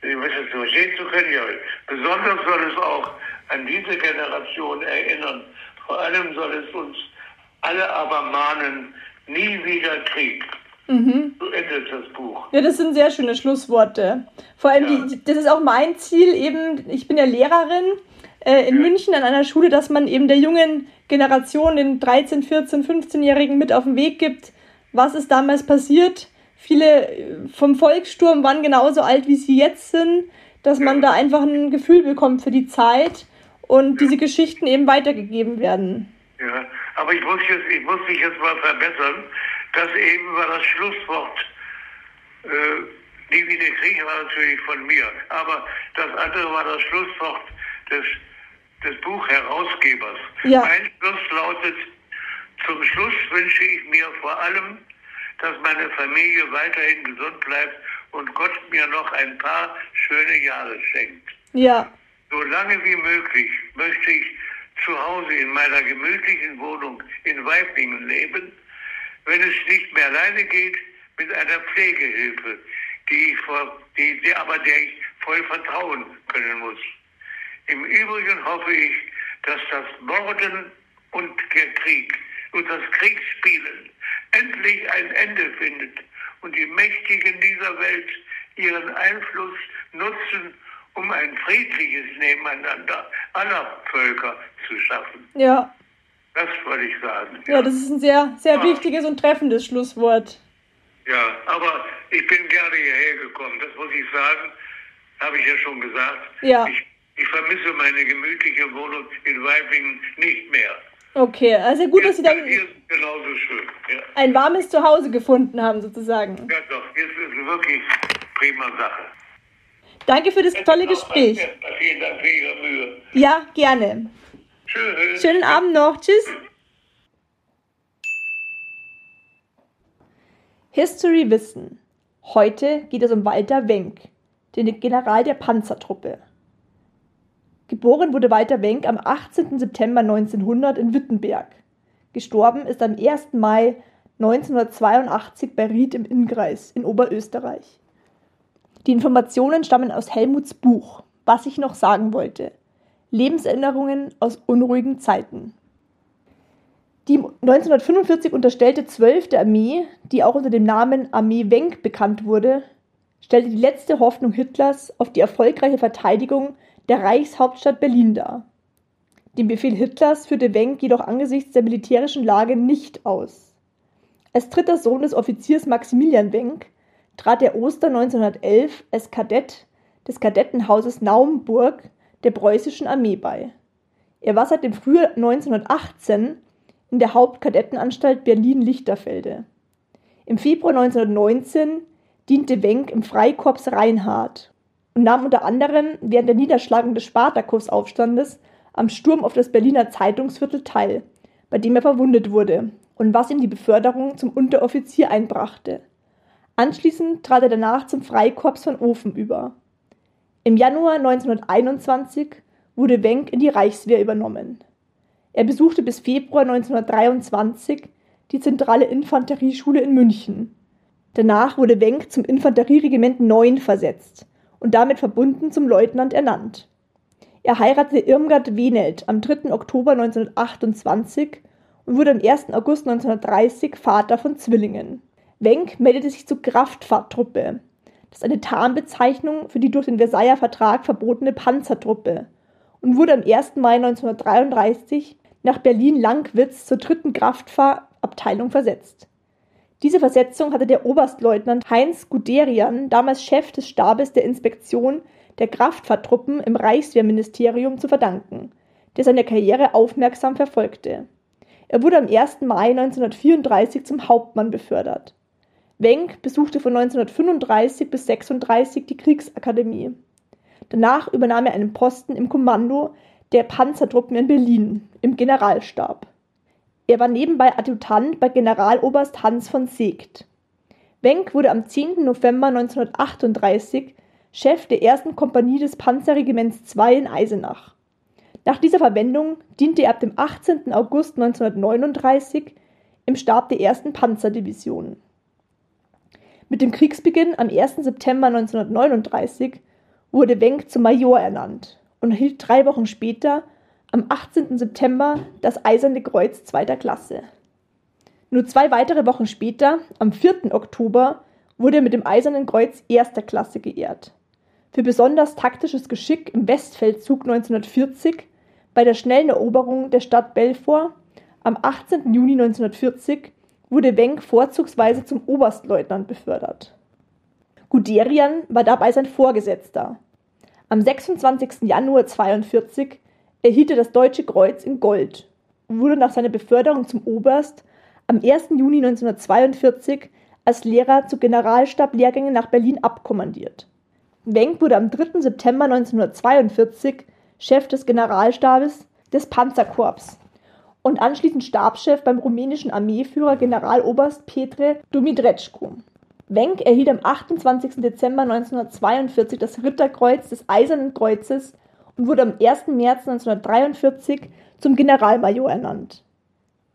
sie besser zu verstehen zu können. Ja, besonders soll es auch an diese Generation erinnern. Vor allem soll es uns alle aber mahnen, nie wieder Krieg. Mhm. So endet das Buch. Ja, das sind sehr schöne Schlussworte. Vor allem, Ja. die, das ist auch mein Ziel eben, ich bin ja Lehrerin äh, in Ja. München an einer Schule, dass man eben der jungen Generation, den 13, 14, 15-Jährigen mit auf den Weg gibt, was ist damals passiert. Viele äh, vom Volkssturm waren genauso alt, wie sie jetzt sind, dass man da einfach ein Gefühl bekommt für die Zeit und diese Geschichten eben weitergegeben werden. Ja, aber ich muss, jetzt, ich muss mich jetzt mal verbessern. Das eben war das Schlusswort. Äh, nie wieder Krieg war natürlich von mir. Aber das andere war das Schlusswort des, des Buchherausgebers. Ja. Mein Schluss lautet, zum Schluss wünsche ich mir vor allem, dass meine Familie weiterhin gesund bleibt und Gott mir noch ein paar schöne Jahre schenkt. Ja, So lange wie möglich möchte ich zu Hause in meiner gemütlichen Wohnung in Weiblingen leben, wenn es nicht mehr alleine geht, mit einer Pflegehilfe, die ich vor, die, die, aber der ich voll vertrauen können muss. Im Übrigen hoffe ich, dass das Morden und der Krieg und das Kriegsspielen endlich ein Ende findet und die Mächtigen dieser Welt ihren Einfluss nutzen, um ein friedliches Nebeneinander aller Völker zu schaffen. ja, Das wollte ich sagen. ja, das ist ein sehr, sehr Ja. wichtiges und treffendes Schlusswort. Ja, aber ich bin gerne hierher gekommen, das muss ich sagen, habe ich ja schon gesagt. Ja. Ich, ich vermisse meine gemütliche Wohnung in Weiblingen nicht mehr. Okay, also gut, dass Sie dann schön. Ja. ein warmes Zuhause gefunden haben, sozusagen. ja, doch, jetzt ist wirklich prima Sache. Danke für das tolle Gespräch. Vielen Dank für Ihre Mühe. Ja, gerne. Tschüss. Schönen Abend noch. Tschüss. History Wissen. Heute geht es um Walter Wenck, den General der Panzertruppe. Geboren wurde Walter Wenck am 18. September 1900 in Wittenberg. Gestorben ist am 1. Mai 1982 bei Ried im Innkreis in Oberösterreich. Die Informationen stammen aus Helmuts Buch, was ich noch sagen wollte. Lebenserinnerungen aus unruhigen Zeiten. Die 1945 unterstellte 12. Armee, die auch unter dem Namen Armee Wenck bekannt wurde, stellte die letzte Hoffnung Hitlers auf die erfolgreiche Verteidigung der Reichshauptstadt Berlin dar. Den Befehl Hitlers führte Wenck jedoch angesichts der militärischen Lage nicht aus. Als dritter Sohn des Offiziers Maximilian Wenck trat er Ostern 1911 als Kadett des Kadettenhauses Naumburg der preußischen Armee bei. Er war seit dem Frühjahr 1918 in der Hauptkadettenanstalt Berlin-Lichterfelde. Im Februar 1919 diente Wenck im Freikorps Reinhardt und nahm unter anderem während der Niederschlagung des Spartakusaufstandes am Sturm auf das Berliner Zeitungsviertel teil, bei dem er verwundet wurde und was ihm die Beförderung zum Unteroffizier einbrachte. Anschließend trat er danach zum Freikorps von Ofen über. Im Januar 1921 wurde Wenck in die Reichswehr übernommen. Er besuchte bis Februar 1923 die zentrale Infanterieschule in München. Danach wurde Wenck zum Infanterieregiment 9 versetzt und damit verbunden zum Leutnant ernannt. Er heiratete Irmgard Wenelt am 3. Oktober 1928 und wurde am 1. August 1930 Vater von Zwillingen. Wenck meldete sich zur Kraftfahrtruppe. Das ist eine Tarnbezeichnung für die durch den Versailler Vertrag verbotene Panzertruppe und wurde am 1. Mai 1933 nach Berlin-Langwitz zur dritten Kraftfahrabteilung versetzt. Diese Versetzung hatte der Oberstleutnant Heinz Guderian, damals Chef des Stabes der Inspektion der Kraftfahrtruppen im Reichswehrministerium, zu verdanken, der seine Karriere aufmerksam verfolgte. Er wurde am 1. Mai 1934 zum Hauptmann befördert. Wenck besuchte von 1935 bis 1936 die Kriegsakademie. Danach übernahm er einen Posten im Kommando der Panzertruppen in Berlin im Generalstab. Er war nebenbei Adjutant bei Generaloberst Hans von Seeckt. Wenck wurde am 10. November 1938 Chef der ersten Kompanie des Panzerregiments II in Eisenach. Nach dieser Verwendung diente er ab dem 18. August 1939 im Stab der ersten Panzerdivision. Mit dem Kriegsbeginn am 1. September 1939 wurde Wenck zum Major ernannt und erhielt drei Wochen später, am 18. September, das Eiserne Kreuz zweiter Klasse. Nur zwei weitere Wochen später, am 4. Oktober, wurde er mit dem Eisernen Kreuz erster Klasse geehrt. Für besonders taktisches Geschick im Westfeldzug 1940 bei der schnellen Eroberung der Stadt Belfort am 18. Juni 1940 wurde Wenck vorzugsweise zum Oberstleutnant befördert. Guderian war dabei sein Vorgesetzter. Am 26. Januar 42 erhielt er das Deutsche Kreuz in Gold und wurde nach seiner Beförderung zum Oberst am 1. Juni 1942 als Lehrer zu Generalstablehrgängen nach Berlin abkommandiert. Wenck wurde am 3. September 1942 Chef des Generalstabes des Panzerkorps und anschließend Stabschef beim rumänischen Armeeführer Generaloberst Petre Dumitrescu. Wenck erhielt am 28. Dezember 1942 das Ritterkreuz des Eisernen Kreuzes und wurde am 1. März 1943 zum Generalmajor ernannt.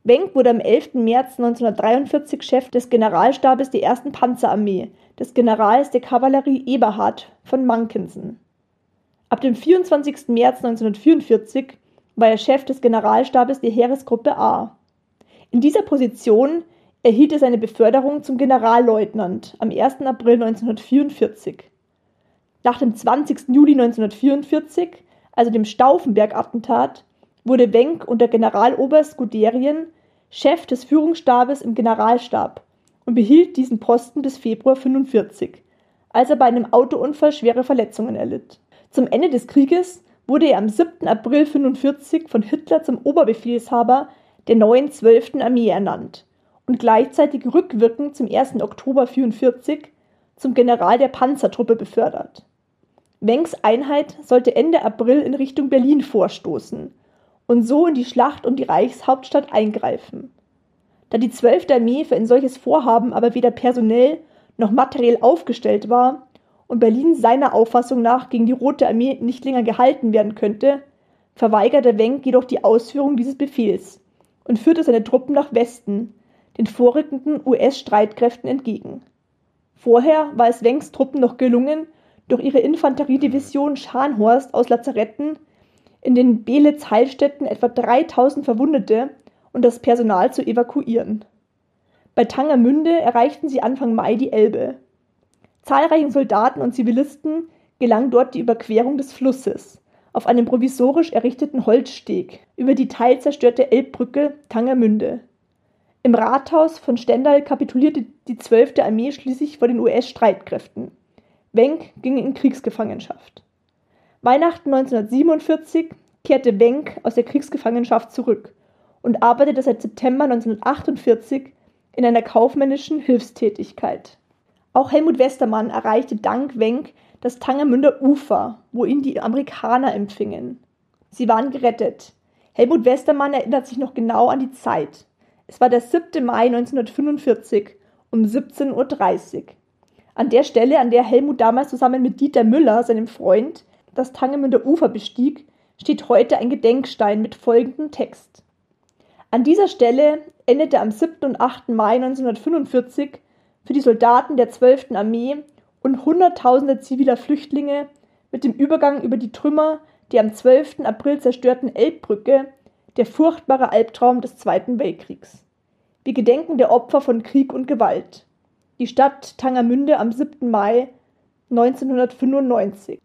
Wenck wurde am 11. März 1943 Chef des Generalstabes der 1. Panzerarmee, des Generals der Kavallerie Eberhard von Mankensen. Ab dem 24. März 1944 war er Chef des Generalstabes der Heeresgruppe A. In dieser Position erhielt er seine Beförderung zum Generalleutnant am 1. April 1944. Nach dem 20. Juli 1944, also dem Stauffenberg-Attentat, wurde Wenck unter Generaloberst Guderian Chef des Führungsstabes im Generalstab und behielt diesen Posten bis Februar 1945, als er bei einem Autounfall schwere Verletzungen erlitt. Zum Ende des Krieges wurde er am 7. April 1945 von Hitler zum Oberbefehlshaber der neuen 12. Armee ernannt und gleichzeitig rückwirkend zum 1. Oktober 1944 zum General der Panzertruppe befördert. Wencks Einheit sollte Ende April in Richtung Berlin vorstoßen und so in die Schlacht um die Reichshauptstadt eingreifen. Da die 12. Armee für ein solches Vorhaben aber weder personell noch materiell aufgestellt war und Berlin seiner Auffassung nach gegen die Rote Armee nicht länger gehalten werden könnte, verweigerte Wenck jedoch die Ausführung dieses Befehls und führte seine Truppen nach Westen, den vorrückenden US-Streitkräften entgegen. Vorher war es Wencks Truppen noch gelungen, durch ihre Infanteriedivision Scharnhorst aus Lazaretten in den Belitz-Heilstätten etwa 3000 Verwundete und das Personal zu evakuieren. Bei Tangermünde erreichten sie Anfang Mai die Elbe. Zahlreichen Soldaten und Zivilisten gelang dort die Überquerung des Flusses auf einem provisorisch errichteten Holzsteg über die teilzerstörte Elbbrücke Tangermünde. Im Rathaus von Stendal kapitulierte die 12. Armee schließlich vor den US-Streitkräften. Wenck ging in Kriegsgefangenschaft. Weihnachten 1947 kehrte Wenck aus der Kriegsgefangenschaft zurück und arbeitete seit September 1948 in einer kaufmännischen Hilfstätigkeit. Auch Helmut Westermann erreichte dank Wenck das Tangermünder Ufer, wo ihn die Amerikaner empfingen. Sie waren gerettet. Helmut Westermann erinnert sich noch genau an die Zeit. Es war der 7. Mai 1945 um 17.30 Uhr. An der Stelle, an der Helmut damals zusammen mit Dieter Müller, seinem Freund, das Tangermünder Ufer bestieg, steht heute ein Gedenkstein mit folgendem Text. An dieser Stelle endete am 7. und 8. Mai 1945 für die Soldaten der 12. Armee und Hunderttausende ziviler Flüchtlinge mit dem Übergang über die Trümmer der am 12. April zerstörten Elbbrücke der furchtbare Albtraum des Zweiten Weltkriegs. Wir gedenken der Opfer von Krieg und Gewalt. Die Stadt Tangermünde am 7. Mai 1995.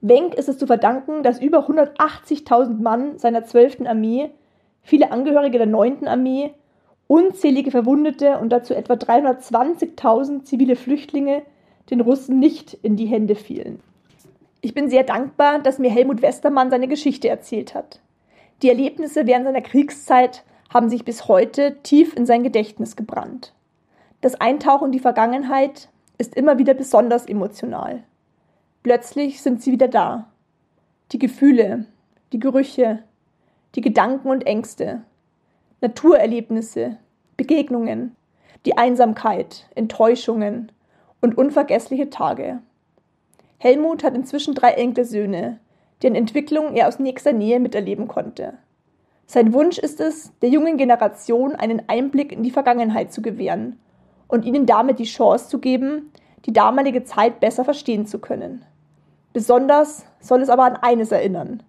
Wenck ist es zu verdanken, dass über 180.000 Mann seiner 12. Armee, viele Angehörige der 9. Armee, unzählige Verwundete und dazu etwa 320.000 zivile Flüchtlinge den Russen nicht in die Hände fielen. Ich bin sehr dankbar, dass mir Helmut Westermann seine Geschichte erzählt hat. Die Erlebnisse während seiner Kriegszeit haben sich bis heute tief in sein Gedächtnis gebrannt. Das Eintauchen in die Vergangenheit ist immer wieder besonders emotional. Plötzlich sind sie wieder da. Die Gefühle, die Gerüche, die Gedanken und Ängste, Naturerlebnisse, Begegnungen, die Einsamkeit, Enttäuschungen und unvergessliche Tage. Helmut hat inzwischen drei Enkelsöhne, deren Entwicklung er aus nächster Nähe miterleben konnte. Sein Wunsch ist es, der jungen Generation einen Einblick in die Vergangenheit zu gewähren und ihnen damit die Chance zu geben, die damalige Zeit besser verstehen zu können. Besonders soll es aber an eines erinnern.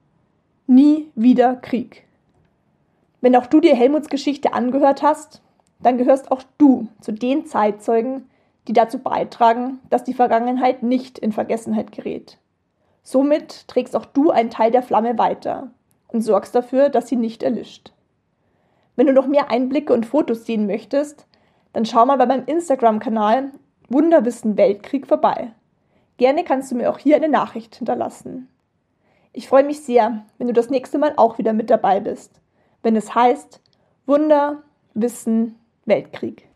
Nie wieder Krieg. Wenn auch du dir Helmuts Geschichte angehört hast, dann gehörst auch du zu den Zeitzeugen, die dazu beitragen, dass die Vergangenheit nicht in Vergessenheit gerät. Somit trägst auch du einen Teil der Flamme weiter und sorgst dafür, dass sie nicht erlischt. Wenn du noch mehr Einblicke und Fotos sehen möchtest, dann schau mal bei meinem Instagram-Kanal Wunderwissen Weltkrieg vorbei. Gerne kannst du mir auch hier eine Nachricht hinterlassen. Ich freue mich sehr, wenn du das nächste Mal auch wieder mit dabei bist, wenn es heißt Wunder, Wissen, Weltkrieg.